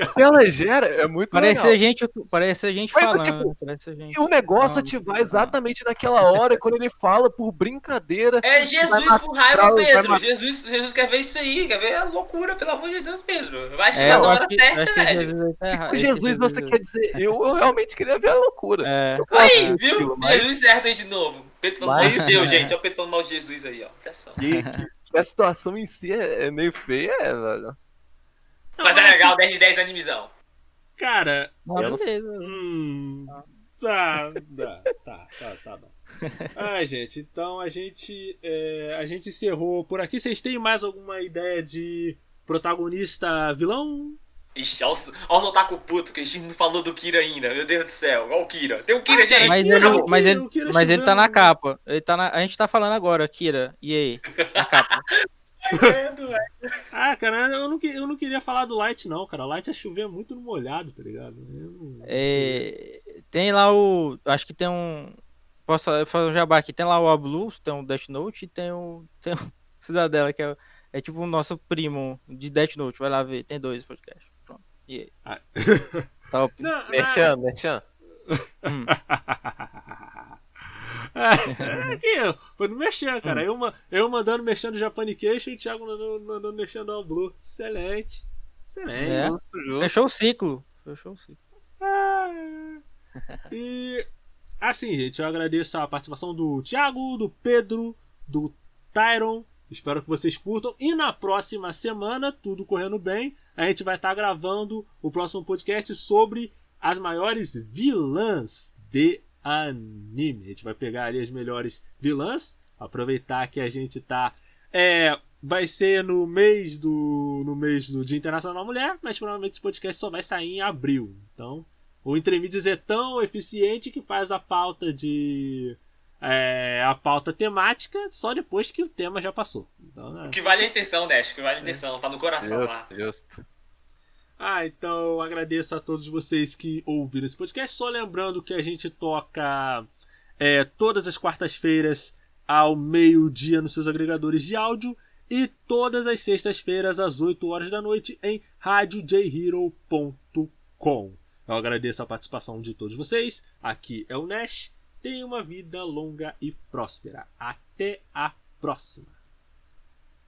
O que ela gera é muito Parece legal. a gente, parece a gente Mas, falando. tipo, parece a gente. E o negócio Não, ativar exatamente naquela hora, quando ele fala por brincadeira. É vai Jesus com raiva, vai Pedro. Jesus, Jesus quer ver isso aí, quer ver a loucura, pelo amor de Deus, Pedro. Vai É, chegar na eu hora acho que, certa, velho. Jesus tá errado. O Esse Jesus, você quer dizer, eu, eu realmente queria ver a loucura. É. Aí, viu? estilo, mas Jesus certo aí de novo. Pedro falando Mas- mal de Deus, gente. Olha o Pedro falando mal de Jesus aí, ó. Pressão. que, que- que a situação em si é, é meio feia, é, Mas é legal, 10 de 10 animizão. Cara, Ah, Eu não- beleza. hum, tá, tá, tá, tá, tá bom. Ah, gente, então a gente é, a gente encerrou por aqui. Vocês têm mais alguma ideia de protagonista vilão? Ixi, olha os otaku puto que a gente não falou do Kira ainda. Meu Deus do céu. Olha o Kira. Tem o Kira, gente. Mas Kira, ele, o mas Kira, ele, o Kira mas ele tá na capa. Ele tá na, a gente tá falando agora, Kira. E aí? Na capa. Velho. Ah, cara, eu não, eu não queria falar do Light, não, cara. Light é chover muito no molhado, tá ligado? Não- É, tem lá o. Acho que tem um. Posso fazer um jabá aqui. Tem lá o Blue, tem o Death Note e tem o. Tem o Cidadela, que é, É tipo o nosso primo de Death Note. Vai lá ver, tem dois podcasts. Pronto. E aí? Ah. Top. Não, Merchan, merchan. Hum. É, aqui, foi no mexer, cara. Eu, ma- eu mandando mexendo Japanication e o Thiago mandando, mandando mexendo ao Blue. Excelente. Excelente. É. Fechou o ciclo. Fechou o ciclo. E assim, gente, eu agradeço a participação do Thiago, do Pedro, do Tyron. Espero que vocês curtam. E na próxima semana, tudo correndo bem, a gente vai estar gravando o próximo podcast sobre as maiores vilãs de anime. A gente vai pegar ali as melhores vilãs, aproveitar que a gente tá é, vai ser no mês do no mês do Dia Internacional da Mulher, mas provavelmente esse podcast só vai sair em abril. Então, o Entremídios é tão eficiente que faz a pauta de é, a pauta temática só depois que o tema já passou. Então, né? O que vale a intenção, Dash, o que vale a intenção, tá no coração lá. Justo. Ah, então agradeço a todos vocês que ouviram esse podcast. Só lembrando que a gente toca é, todas as quartas-feiras ao meio-dia nos seus agregadores de áudio e todas as sextas-feiras às 8 horas da noite em radiojhero.com. Eu agradeço a participação de todos vocês. Aqui é o Nash. Tenha uma vida longa e próspera. Até a próxima.